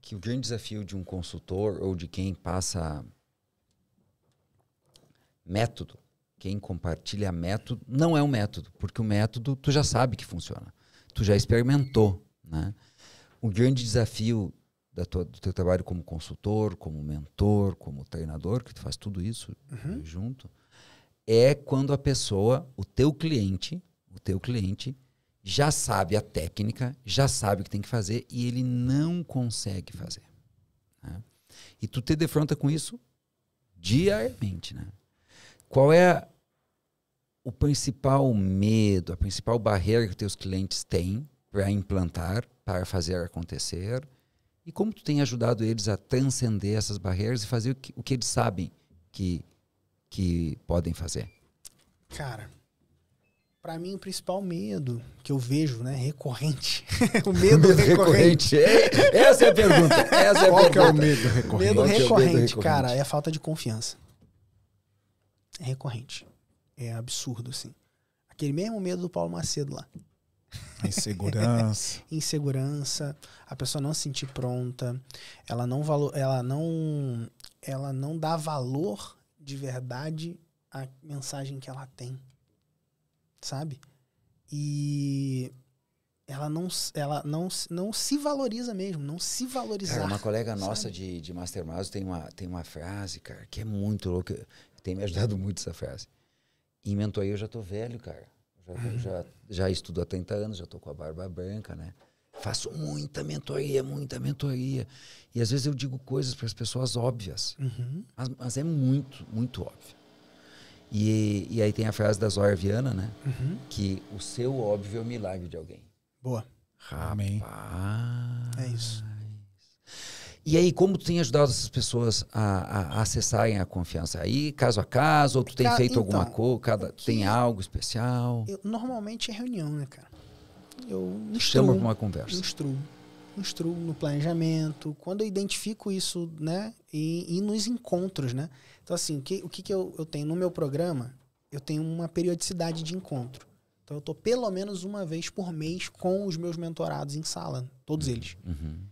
que o grande desafio de um consultor ou de quem passa método, quem compartilha método, não é um método, porque o método tu já sabe que funciona, tu já experimentou, né? O grande desafio da tua, do teu trabalho como consultor, como mentor, como treinador, que tu faz tudo isso uhum. junto, é quando a pessoa, o teu cliente, o teu cliente já sabe a técnica, já sabe o que tem que fazer e ele não consegue fazer. Né? E tu te defronta com isso diariamente. Né? Qual é o principal medo, a principal barreira que teus clientes têm para implantar, para fazer acontecer? E como tu tem ajudado eles a transcender essas barreiras e fazer o que, o que eles sabem que, que podem fazer? Cara, para mim, o principal medo que eu vejo, né, recorrente. *laughs* o medo, *laughs* recorrente. recorrente. É, essa é a pergunta. Essa é a Qual pergunta. é o medo recorrente? Medo recorrente, é medo recorrente, cara, é a falta de confiança. É recorrente. É absurdo, assim. Aquele mesmo medo do Paulo Macedo lá. *laughs* Insegurança. *laughs* Insegurança, a pessoa não se sentir pronta, ela não valor, ela não ela não dá valor de verdade à mensagem que ela tem sabe? E ela não, ela não, não se valoriza mesmo, não se valorizar. Cara, uma colega nossa de, de Mastermind tem uma, tem uma frase, cara, que é muito louca. Tem me ajudado muito essa frase. Em mentoria eu já tô velho, cara. Já, uhum. já, já estudo há 30 anos, já tô com a barba branca, né? Faço muita mentoria, muita mentoria. E às vezes eu digo coisas para as pessoas óbvias. Uhum. Mas, mas, é muito, muito óbvio. E, e aí tem a frase da Zóia Viana, né? Uhum. Que o seu óbvio é o milagre de alguém. Boa. Amém. É isso. E aí, como tu tem ajudado essas pessoas a, a, acessarem a confiança? Aí, caso a caso, ou tu tem feito então, alguma coisa, cada, tem algo especial? Eu, normalmente é reunião, né, cara? Eu instruo, Chama para uma conversa. Instruo. Instruo no planejamento. Quando eu identifico isso, né? E, e nos encontros, né? Então, assim, o que, o que, que eu, eu tenho no meu programa? Eu tenho uma periodicidade de encontro. Então, eu estou pelo menos uma vez por mês com os meus mentorados em sala, todos eles. Uhum.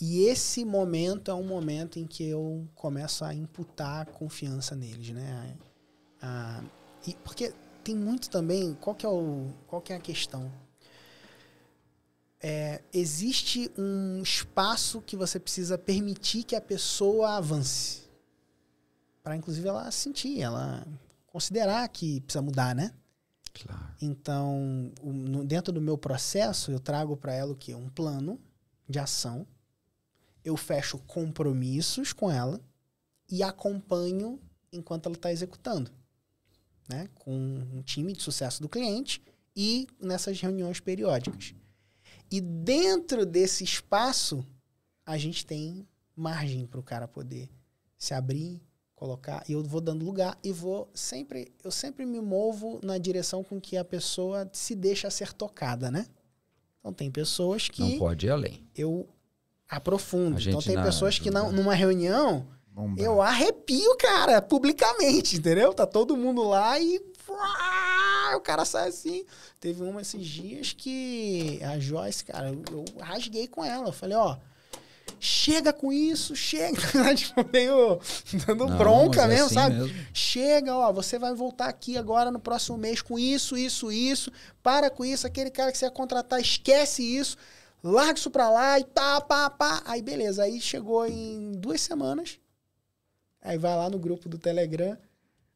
E esse momento é um momento em que eu começo a imputar confiança neles, né? E porque tem muito também. Qual que é, o, qual que é a questão? É, existe um espaço que você precisa permitir que a pessoa avance para inclusive ela sentir, ela considerar que precisa mudar, né? Claro. Então, dentro do meu processo, eu trago para ela o quê? Um plano de ação. Eu fecho compromissos com ela e acompanho enquanto ela está executando, né? Com um time de sucesso do cliente e nessas reuniões periódicas. E dentro desse espaço, a gente tem margem para o cara poder se abrir, colocar e eu vou dando lugar e vou sempre eu sempre me movo na direção com que a pessoa se deixa ser tocada, né? Então tem pessoas que não pode ir além. Eu aprofundo. Então tem na, pessoas que não, numa reunião Bomba. eu arrepio, cara, publicamente, *laughs* entendeu? Tá todo mundo lá e o cara sai assim. Teve uma esses dias que a Joyce, cara, eu, eu rasguei com ela. Eu falei, ó, chega com isso, chega, *laughs* tipo, meio dando Não, bronca é mesmo, assim sabe? Mesmo. Chega, ó, você vai voltar aqui agora no próximo mês com isso, isso, isso, para com isso, aquele cara que você ia contratar, esquece isso, larga isso pra lá e tá, pá, pá. Aí beleza, aí chegou em duas semanas, aí vai lá no grupo do Telegram,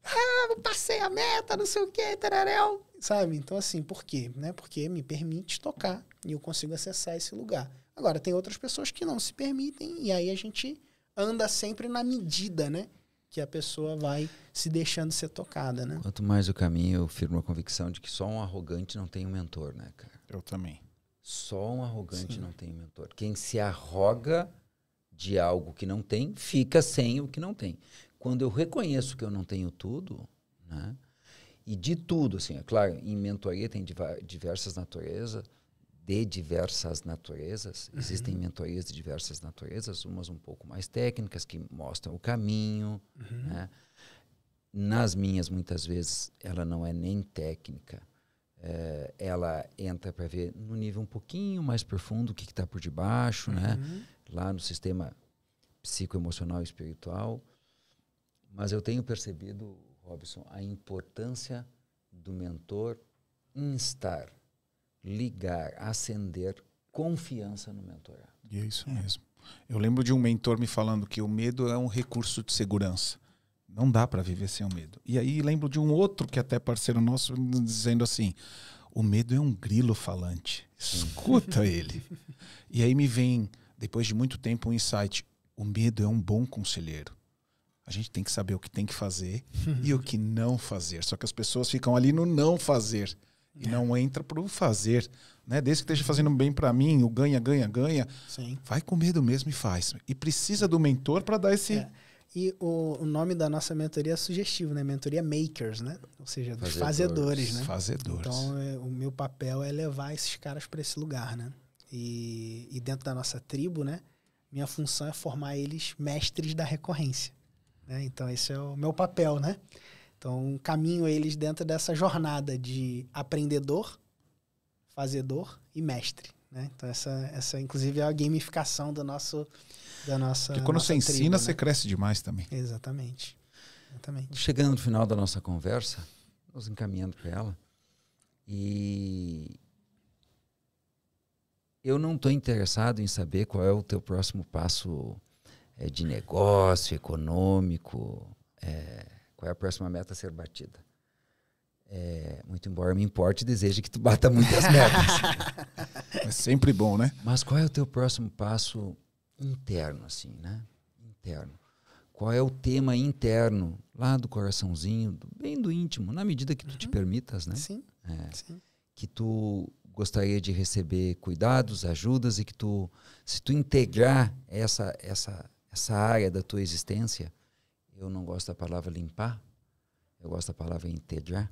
ah, passei a meta, não sei o que, tararéu, sabe? Então assim, por quê? Né? Porque me permite tocar e eu consigo acessar esse lugar. Agora, tem outras pessoas que não se permitem, e aí a gente anda sempre na medida, né? Que a pessoa vai se deixando ser tocada, né? Quanto mais o caminho, eu firmo a convicção de que só um arrogante não tem um mentor, né, cara? Eu também. Só um arrogante Sim. não tem mentor. Quem se arroga de algo que não tem, fica sem o que não tem. quando eu reconheço que eu não tenho tudo, né? E de tudo, assim, é claro, em mentoria tem diversas naturezas, de diversas naturezas. Existem mentorias de diversas naturezas, umas um pouco mais técnicas, que mostram o caminho. Né? Nas minhas, muitas vezes, ela não é nem técnica. É, ela entra para ver no nível um pouquinho mais profundo o que está por debaixo, né? Uhum. lá no sistema psicoemocional e espiritual. Mas eu tenho percebido, Robson, a importância do mentor instar, ligar, acender confiança no mentorado. E é isso mesmo. Eu lembro de um mentor me falando que o medo é um recurso de segurança. Não dá para viver sem o medo. E aí lembro de um outro que até é parceiro nosso dizendo assim: o medo é um grilo falante. Escuta ele. *laughs* E aí me vem, depois de muito tempo, um insight: o medo é um bom conselheiro. A gente tem que saber o que tem que fazer *laughs* e o que não fazer. Só que as pessoas ficam ali no não fazer e não entra pro fazer, né? Desde que esteja fazendo bem para mim, o ganha, ganha, ganha, Sim. vai com medo mesmo e faz. E precisa do mentor para dar esse É. E o, o nome da nossa mentoria é sugestivo, né? Mentoria Makers, né? Ou seja, dos Fazedores. fazedores, né? fazedores. Então, é, o meu papel é levar esses caras para esse lugar, né? E, e dentro da nossa tribo, né? Minha função é formar eles mestres da recorrência. Né? Então, esse é o meu papel, né? Então, caminho eles dentro dessa jornada de aprendedor, fazedor e mestre. Né? Então, essa, essa, inclusive, é a gamificação do nosso, da nossa. Porque quando nossa você ensina, tribo, você né? cresce demais também. Exatamente. Exatamente. Chegando no final da nossa conversa, nos encaminhando para ela, e eu não estou interessado em saber qual é o teu próximo passo eh, de negócio, econômico, eh, qual é a próxima meta a ser batida. Eh, muito embora me importe e deseje que tu bata muitas metas. *laughs* É sempre bom, né? Mas qual é o teu próximo passo interno, assim, né? Interno. Qual é o tema interno, lá do coraçãozinho, do- bem do íntimo, na medida que tu te permitas, né? Sim, É, sim. que tu gostaria de receber cuidados, ajudas e que tu, se tu integrar essa, essa, essa área da tua existência, eu não gosto da palavra limpar, eu gosto da palavra integrar,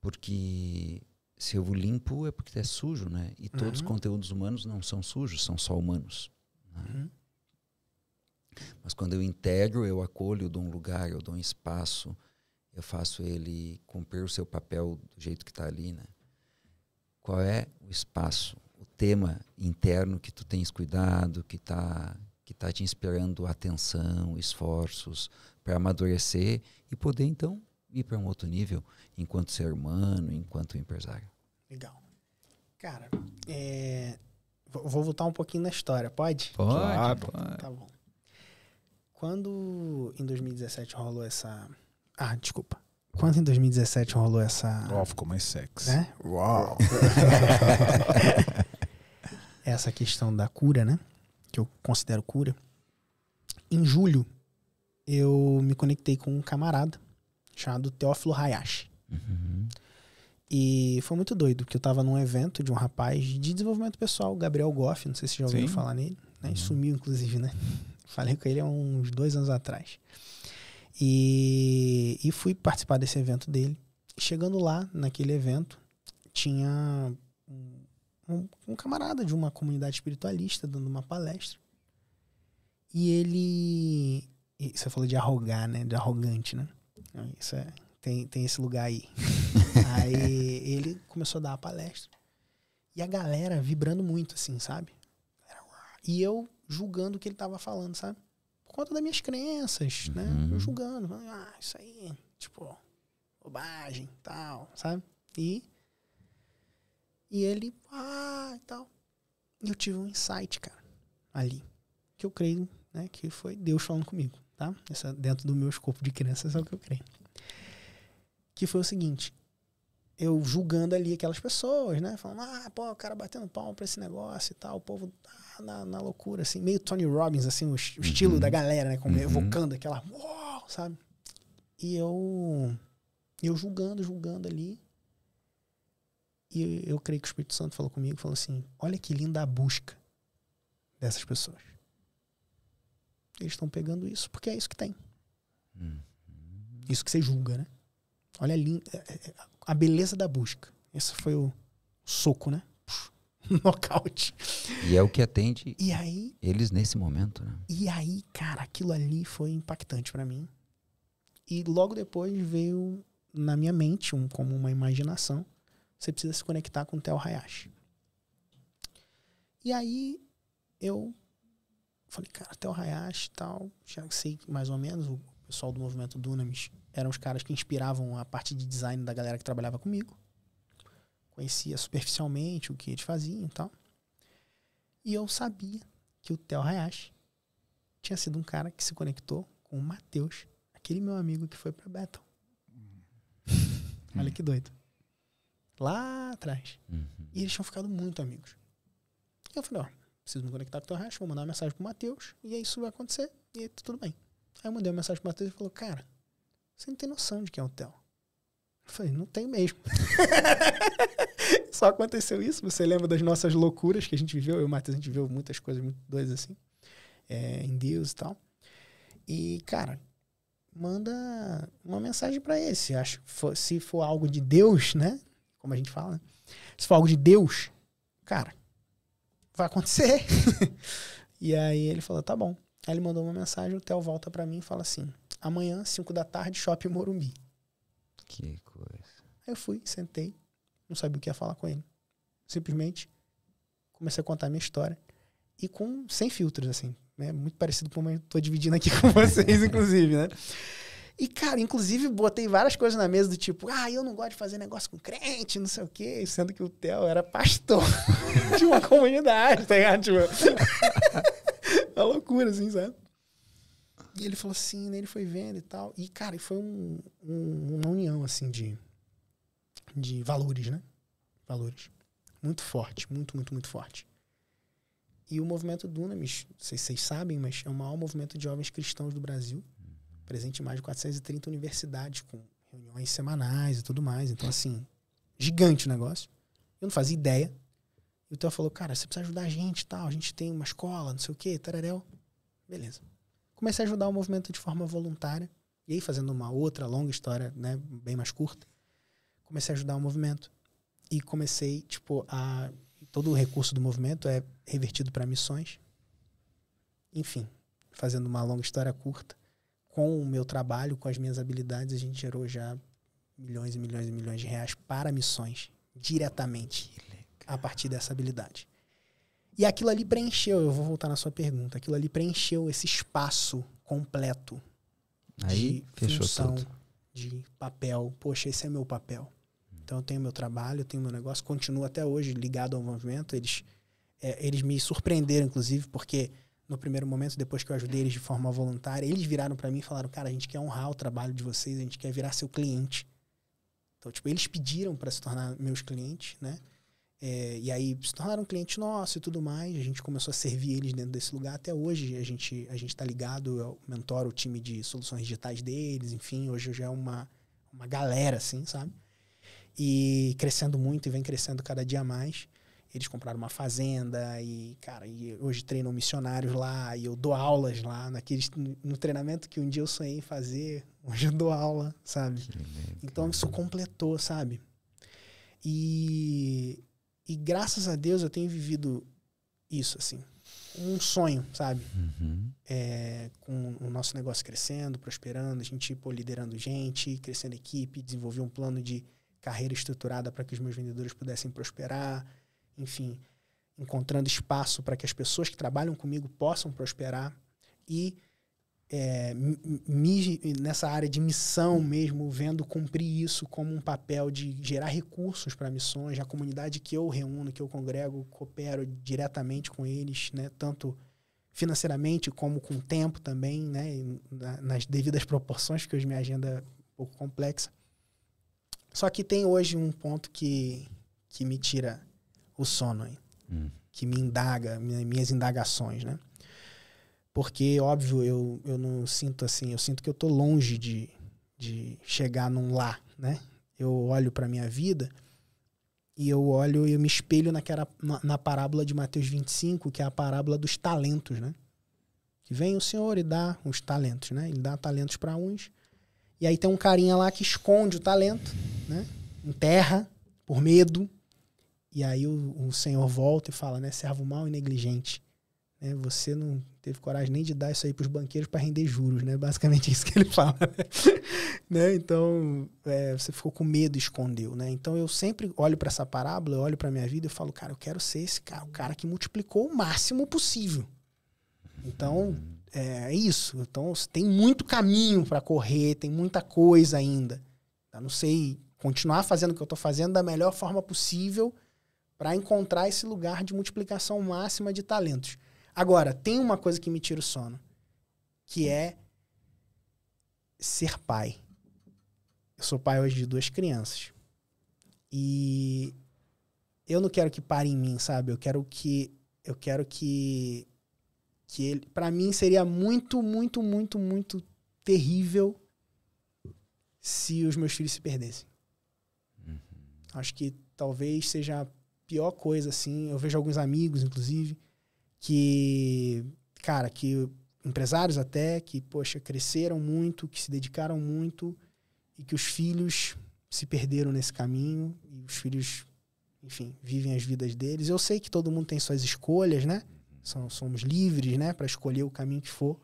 porque se eu limpo é porque é sujo, né? E todos os Uhum. conteúdos humanos não são sujos, são só humanos. Né? Uhum. Mas quando eu integro, eu acolho, eu dou um lugar, eu dou um espaço, eu faço ele cumprir o seu papel do jeito que está ali, né? Qual é o espaço, o tema interno que tu tens cuidado, que está que tá te inspirando atenção, esforços para amadurecer e poder então ir para um outro nível enquanto ser humano, enquanto empresário. Legal. Cara, é, vou voltar um pouquinho na história, pode? Claro. Tá bom. Quando em 2017 rolou essa. Ah, desculpa. Quando em 2017 rolou essa. Ó, ficou mais sexy. Né? Uau. *laughs* essa questão da cura, né? Que eu considero cura. Em julho, eu me conectei com um camarada chamado Teófilo Hayashi. E foi muito doido, porque eu tava num evento de um rapaz de desenvolvimento pessoal, Gabriel Goff, não sei se já ouviram Sim. falar nele. Né? Uhum. Sumiu, inclusive, né? *laughs* Falei com ele há uns dois anos atrás. E, e fui participar desse evento dele. Chegando lá, naquele evento, tinha um, um- um camarada de uma comunidade espiritualista dando uma palestra. E ele. e Você falou de arrogar, né? De arrogante, né? Isso é, tem, tem esse lugar aí. *laughs* aí *laughs* ele começou a dar a palestra. E a galera vibrando muito, assim, sabe? E eu julgando o que ele tava falando, sabe? Por conta das minhas crenças, né? Uhum. Eu julgando. falando, Ah, isso aí, tipo, bobagem, tal, sabe? E. E ele, ah, e tal. E eu tive um insight, cara, ali. Que eu creio, né? Que foi Deus falando comigo, tá? Essa, dentro do meu escopo de crenças é o que eu creio. Que foi o seguinte. Eu julgando ali aquelas pessoas, né? Falando, ah, pô, o cara batendo palma pra esse negócio e tal. O povo tá na, na loucura, assim. Meio Tony Robbins, assim, o, es- o estilo Uhum. da galera, né? Como Uhum. evocando aquela, uau, sabe? E eu, eu julgando, julgando ali. E eu creio que o Espírito Santo falou comigo, falou assim, olha que linda a busca dessas pessoas. Eles estão pegando isso porque é isso que tem. Isso que você julga, né? Olha a, lin- é- é- a beleza da busca. Esse foi o soco, né? *laughs* Nocaute. E é o que atende E aí, eles nesse momento, né? e aí, cara, aquilo ali foi impactante pra mim. E logo depois veio na minha mente, um, como uma imaginação, você precisa se conectar com o Theo Hayashi. E aí eu falei, cara, Theo Hayashi e tal, já sei mais ou menos o pessoal do movimento Dunamis eram os caras que inspiravam a parte de design da galera que trabalhava comigo. Conhecia superficialmente o que eles faziam e tal. E eu sabia que o Theo Hayashi tinha sido um cara que se conectou com o Matheus, aquele meu amigo que foi pra Battle. Olha que doido. Lá atrás. Uhum. E eles tinham ficado muito amigos. E eu falei, ó, preciso me conectar com o teu Hayashi, vou mandar uma mensagem pro Matheus, e aí isso vai acontecer, e aí tudo bem. Aí eu mandei uma mensagem pro Matheus e falou, cara, você não tem noção de quem é o Theo. Eu falei, não tenho mesmo. *laughs* Só aconteceu isso. Você lembra das nossas loucuras que a gente viveu? Eu e o Matheus, a gente viveu muitas coisas muito doidas assim, é, em Deus e tal. E, cara, manda uma mensagem pra ele. Se, for, se for algo de Deus, né? Como a gente fala, né? Se for algo de Deus, cara, vai acontecer. *laughs* e aí ele falou, tá bom. Aí ele mandou uma mensagem, o Theo volta pra mim e fala assim: amanhã, 5 da tarde, shopping Morumbi. Que coisa. Aí eu fui, sentei, não sabia o que ia falar com ele. Simplesmente comecei a contar a minha história. E com sem filtros, assim. Né? Muito parecido com como eu tô dividindo aqui *laughs* com vocês, inclusive, né? E, cara, inclusive, botei várias coisas na mesa do tipo, ah, eu não gosto de fazer negócio com crente, não sei o quê, sendo que o Theo era pastor *laughs* de uma comunidade, tá ligado? Tipo, uma loucura, assim, sabe? E ele falou assim, né? Ele foi vendo e tal. E, cara, foi um, um- uma união, assim, de, de valores, né? Valores. Muito forte, muito, muito, muito forte. E o movimento Dunamis, não sei se vocês sabem, mas é o maior movimento de jovens cristãos do Brasil. Presente em mais de 430 universidades, com reuniões semanais e tudo mais. Então, assim, gigante o negócio. Eu não fazia ideia. E o Theo falou, cara, você precisa ajudar a gente tal. A gente tem uma escola, não sei o quê, tararéu. Beleza. Comecei a ajudar o movimento de forma voluntária. E aí, fazendo uma outra longa história, né, bem mais curta, comecei a ajudar o movimento. E comecei, tipo, a. Todo o recurso do movimento é revertido para missões. Enfim, fazendo uma longa história curta, com o meu trabalho, com as minhas habilidades, a gente gerou já milhões e milhões e milhões de reais para missões, diretamente, a partir dessa habilidade. E aquilo ali preencheu, eu vou voltar na sua pergunta, aquilo ali preencheu esse espaço completo Aí de fechou função, tudo. de papel. Poxa, esse é meu papel. Então eu tenho meu trabalho, eu tenho meu negócio, continuo até hoje ligado ao movimento. Eles, é, eles me surpreenderam, inclusive, porque no primeiro momento, depois que eu ajudei eles de forma voluntária, eles viraram para mim e falaram: Cara, a gente quer honrar o trabalho de vocês, a gente quer virar seu cliente. Então, tipo, eles pediram para se tornar meus clientes, né? É, e aí se tornaram cliente nosso e tudo mais. A gente começou a servir eles dentro desse lugar. Até hoje a gente a gente está ligado, eu mentoro o time de soluções digitais deles, enfim. Hoje já é uma, uma galera, assim, sabe? E crescendo muito e vem crescendo cada dia mais. Eles compraram uma fazenda e, cara, e hoje treinam missionários lá e eu dou aulas lá naqueles, no treinamento que um dia eu sonhei em fazer. Hoje eu dou aula, sabe? Então isso completou, sabe? E, e graças a Deus eu tenho vivido isso, assim. Um sonho, sabe? Uhum. É, com o nosso negócio crescendo, prosperando, a gente pô, liderando gente, crescendo equipe, desenvolver um plano de carreira estruturada para que os meus vendedores pudessem prosperar, enfim, encontrando espaço para que as pessoas que trabalham comigo possam prosperar e é, mi- nessa área de missão mesmo, vendo cumprir isso como um papel de gerar recursos para missões, a comunidade que eu reúno, que eu congrego, coopero diretamente com eles, né, tanto financeiramente como com tempo também, né, na- nas devidas proporções, porque hoje minha agenda é um pouco complexa. Só que tem hoje um ponto que, que me tira o sono aí, Hum. que me indaga, minha- minhas indagações, né? Porque, óbvio, eu, eu não sinto assim, eu sinto que eu tô longe de, de chegar num lá, né? Eu olho para minha vida e eu olho e eu me espelho naquela, na, na parábola de Mateus 25, que é a parábola dos talentos, né? Que vem o Senhor e dá os talentos, né? Ele dá talentos para uns. E aí tem um carinha lá que esconde o talento, né? Enterra por medo. E aí o, o Senhor volta e fala, né? Servo mau e negligente. Né? Você não teve coragem nem de dar isso aí para os banqueiros para render juros, né? Basicamente *laughs* isso que ele fala. *laughs* né? Então, é, você ficou com medo escondeu, né? Então, eu sempre olho para essa parábola, olho para minha vida e falo, cara, eu quero ser esse cara, o cara que multiplicou o máximo possível. Então, é, é isso. Então, tem muito caminho para correr, tem muita coisa ainda. Eu não sei continuar fazendo o que eu estou fazendo da melhor forma possível para encontrar esse lugar de multiplicação máxima de talentos. Agora, tem uma coisa que me tira o sono, que é ser pai. Eu sou pai hoje de duas crianças. E eu não quero que pare em mim, sabe? Eu quero que eu quero que que ele, para mim seria muito, muito, muito, muito terrível se os meus filhos se perdessem. Uhum. Acho que talvez seja a pior coisa assim. Eu vejo alguns amigos, inclusive, que, cara, que empresários até, que, poxa, cresceram muito, que se dedicaram muito e que os filhos se perderam nesse caminho e os filhos, enfim, vivem as vidas deles. Eu sei que todo mundo tem suas escolhas, né? somos livres, né, para escolher o caminho que for.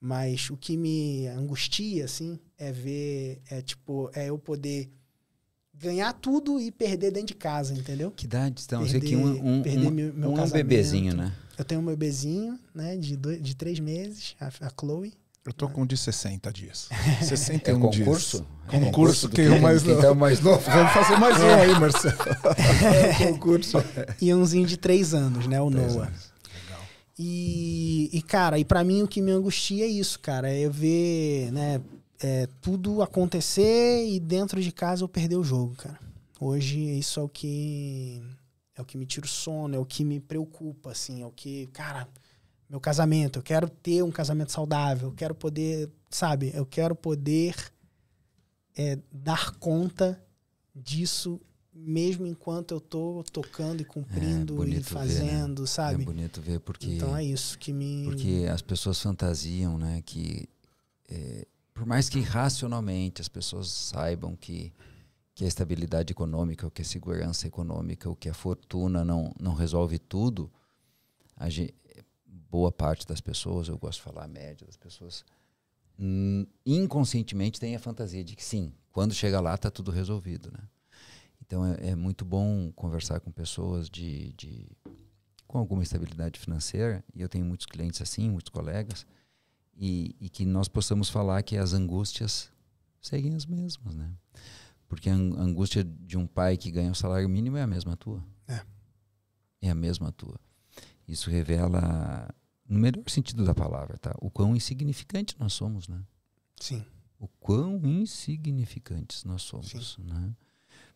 Mas o que me angustia, assim, é ver, é tipo, é eu poder ganhar tudo e perder dentro de casa, entendeu? Que idade estão? Perder, que um, um, perder um, meu, meu um é um bebezinho, né? Eu tenho um bebezinho, né, de, dois, de três meses, a, a Chloe. Eu tô com de 60 dias. *laughs* 61 é concurso? dias. É concurso, quem, quem, mais quem tá mais novo. Vamos fazer mais um aí, Marcelo. *laughs* É, concurso. E umzinho de três anos, né? O três Noah. Anos. E, e, cara, e para mim o que me angustia é isso, cara. É eu ver, né, é, tudo acontecer e dentro de casa eu perder o jogo, cara. Hoje isso é o que é o que me tira o sono, é o que me preocupa, assim, é o que, cara, meu casamento, eu quero ter um casamento saudável, eu quero poder, sabe, eu quero poder é, dar conta disso mesmo enquanto eu tô tocando e cumprindo é e fazendo, ver, né? sabe? É bonito ver porque então é isso que me porque as pessoas fantasiam, né, que é, por mais que racionalmente as pessoas saibam que que a estabilidade econômica, ou que a segurança econômica, ou que a fortuna não não resolve tudo, gente, boa parte das pessoas, eu gosto de falar a média das pessoas, inconscientemente tem a fantasia de que sim, quando chega lá está tudo resolvido, né? Então é, é, muito bom conversar com pessoas de, de, com alguma estabilidade financeira, e eu tenho muitos clientes assim, muitos colegas, e, e que nós possamos falar que as angústias seguem as mesmas, né? Porque a angústia de um pai que ganha o salário mínimo é a mesma tua. É. É a mesma tua. Isso revela, no melhor sentido da palavra, tá? O quão insignificante nós somos, né? Sim. O quão insignificantes nós somos, Sim. né?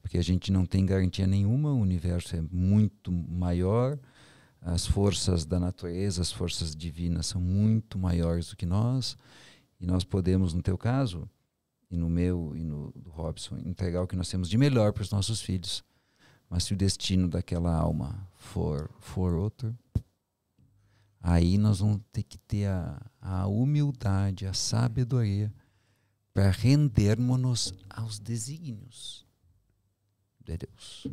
porque a gente não tem garantia nenhuma, o universo é muito maior, as forças da natureza, as forças divinas são muito maiores do que nós, e nós podemos, no teu caso, e no meu e no do Robson, entregar o que nós temos de melhor para os nossos filhos. Mas se o destino daquela alma for, for outro, aí nós vamos ter que ter a, a humildade, a sabedoria para rendermos-nos aos desígnios de Deus.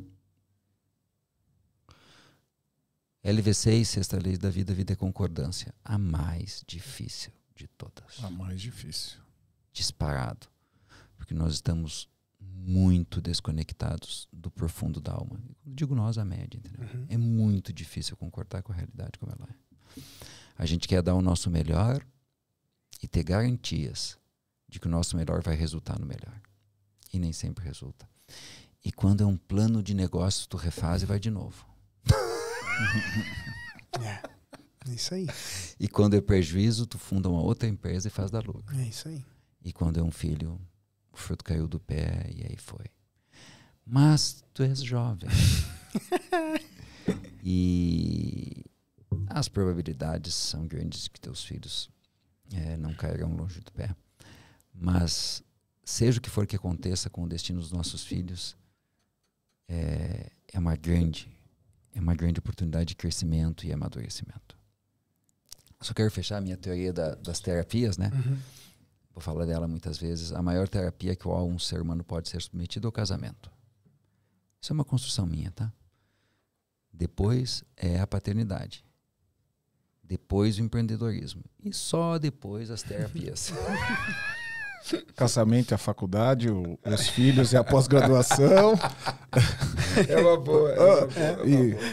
LV6, sexta lei da vida, vida é concordância. A mais difícil de todas. A mais difícil. Disparado. Porque nós estamos muito desconectados do profundo da alma. Digo nós, a média, entendeu? Uhum. É muito difícil concordar com a realidade como ela é. A gente quer dar o nosso melhor e ter garantias de que o nosso melhor vai resultar no melhor. E nem sempre resulta. E quando é um plano de negócio, tu refaz e vai de novo. *laughs* é, é isso aí. E quando é prejuízo, tu funda uma outra empresa e faz da lucro. É isso aí. E quando é um filho, o fruto caiu do pé e aí foi. Mas tu és jovem. *laughs* e as probabilidades são grandes que teus filhos é, não cairão longe do pé. Mas seja o que for que aconteça com o destino dos nossos filhos, é, é uma grande, é uma grande oportunidade de crescimento e amadurecimento. Só quero fechar a minha teoria da, das terapias, né? Uhum. Vou falar dela muitas vezes. A maior terapia que um ser humano pode ser submetido é o casamento. Isso é uma construção minha, tá? Depois é a paternidade. Depois o empreendedorismo. E só depois as terapias. *laughs* Casamento é a faculdade, o- os filhos é a pós-graduação. é uma boa. É uma boa, é uma e, boa.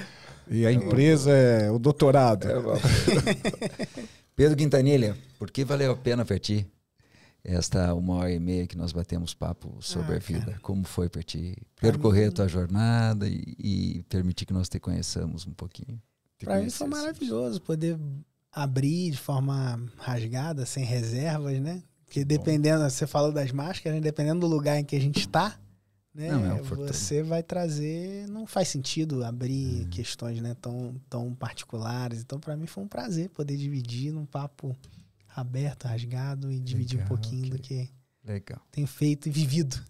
e a empresa é o doutorado. É uma boa. *laughs* Pedro Quintanilha, por que valeu a pena para ti esta uma hora e meia que nós batemos papo sobre Ah, a vida? cara. Como foi para ti percorrer a tua jornada e, e permitir que nós te conheçamos um pouquinho? Pra mim foi maravilhoso poder abrir de forma rasgada, sem reservas, né? Porque dependendo, você falou das máscaras, né? dependendo do lugar em que a gente está, né? Não, é um você vai trazer. Não faz sentido abrir Uhum. questões né, tão, tão particulares. Então, pra mim foi um prazer poder dividir num papo aberto, rasgado e dividir um Legal, pouquinho do ok. que Legal, tenho feito e vivido.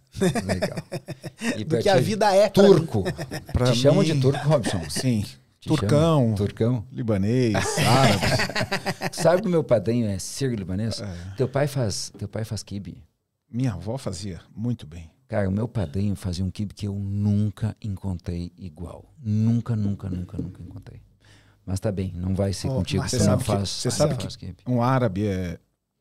legal. *laughs* E Do pra que a vida é pra turco. Pra Te chamam mim- de turco, Robson? Sim. Turcão. chamam? Turcão? Libanês, *laughs* árabe. Sabe que o meu padrinho é sírio-libanês? É. Teu pai faz, teu pai faz kibe. Minha avó fazia muito bem. Cara, o meu padrinho fazia um kibe que eu nunca encontrei igual. Nunca, nunca, nunca, nunca encontrei. Mas tá bem, não vai ser Ô, contigo. Você não você faz. você sabe faz kibe. Um árabe é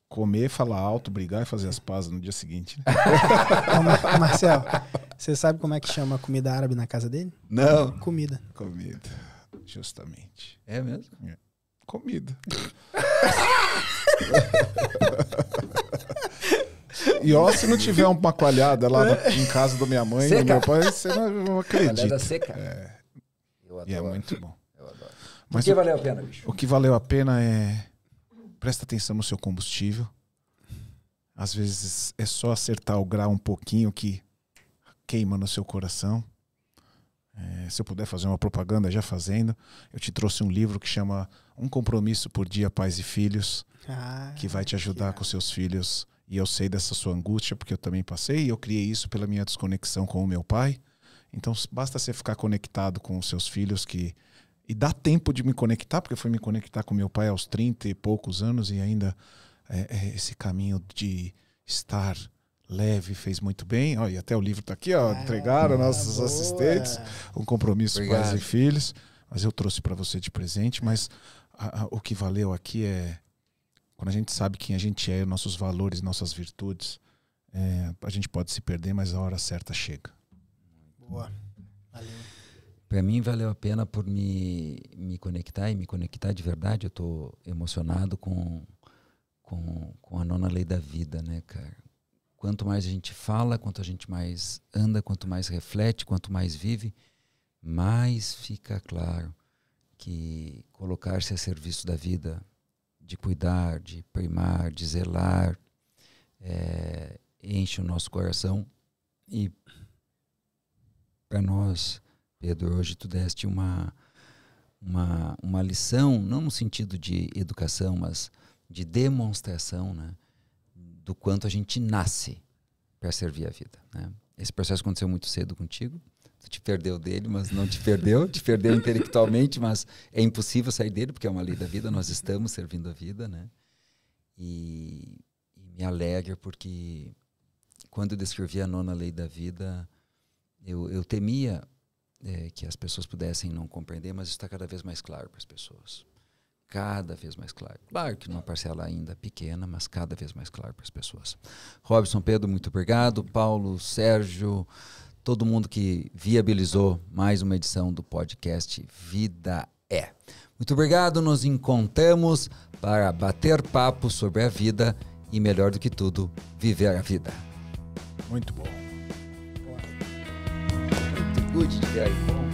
comer, falar alto, brigar e fazer as pazes no dia seguinte. né? *laughs* Ô, Mar- Marcelo, você sabe como é que chama a comida árabe na casa dele? Não. Comida. Comida. Justamente. É mesmo? Comida. *laughs* E ó, se não tiver uma coalhada lá na- em casa da minha mãe, do Seca. meu pai, você não, não acredita. seca. É, Eu e é adoro. muito bom. Eu adoro. Mas que o, valeu a pena, bicho? o que valeu a pena é presta atenção no seu combustível. Às vezes é só acertar o grau um pouquinho que queima no seu coração. É, se eu puder fazer uma propaganda, já fazendo, eu te trouxe um livro que chama Um Compromisso por Dia, Pais e Filhos, Ah, que vai te ajudar com seus filhos. E eu sei dessa sua angústia, porque eu também passei, e eu criei isso pela minha desconexão com o meu pai. Então, basta você ficar conectado com os seus filhos que. E dá tempo de me conectar, porque eu fui me conectar com meu pai aos 30 e poucos anos, e ainda é, é, esse caminho de estar leve fez muito bem. Ó, e até o livro está aqui, ó. Ah, entregaram nossos boa. assistentes um compromisso Obrigado. pais e filhos. Mas eu trouxe para você de presente. Mas a- a- o que valeu aqui é quando a gente sabe quem a gente é, nossos valores, nossas virtudes. é, a gente pode se perder, mas a hora certa chega. Boa. Valeu. Para mim valeu a pena por me, me conectar e me conectar de verdade. Eu tô emocionado com, com, com a nona lei da vida, né, cara? Quanto mais a gente fala, quanto a gente mais anda, quanto mais reflete, quanto mais vive, mais fica claro que colocar-se a serviço da vida, de cuidar, de primar, de zelar, é, enche o nosso coração. E para nós, Pedro, hoje tu deste uma, uma, uma lição, não no sentido de educação, mas de demonstração, né? Do quanto a gente nasce para servir a vida, né? Esse processo aconteceu muito cedo contigo. Tu te perdeu dele, mas não te perdeu. te perdeu intelectualmente, mas é impossível sair dele, porque é uma lei da vida. Nós estamos servindo a vida, né? E, e me alegra porque quando eu descrevi a nona lei da vida, eu, eu temia é, que as pessoas pudessem não compreender, mas está cada vez mais claro para as pessoas. Cada vez mais claro. Claro que numa parcela ainda pequena, mas cada vez mais claro para as pessoas. Robson, Pedro, muito obrigado. Paulo, Sérgio, todo mundo que viabilizou mais uma edição do podcast Vida é. Muito obrigado. Nos encontramos para bater papo sobre a vida e, melhor do que tudo, viver a vida. Muito bom. Muito good. Bom.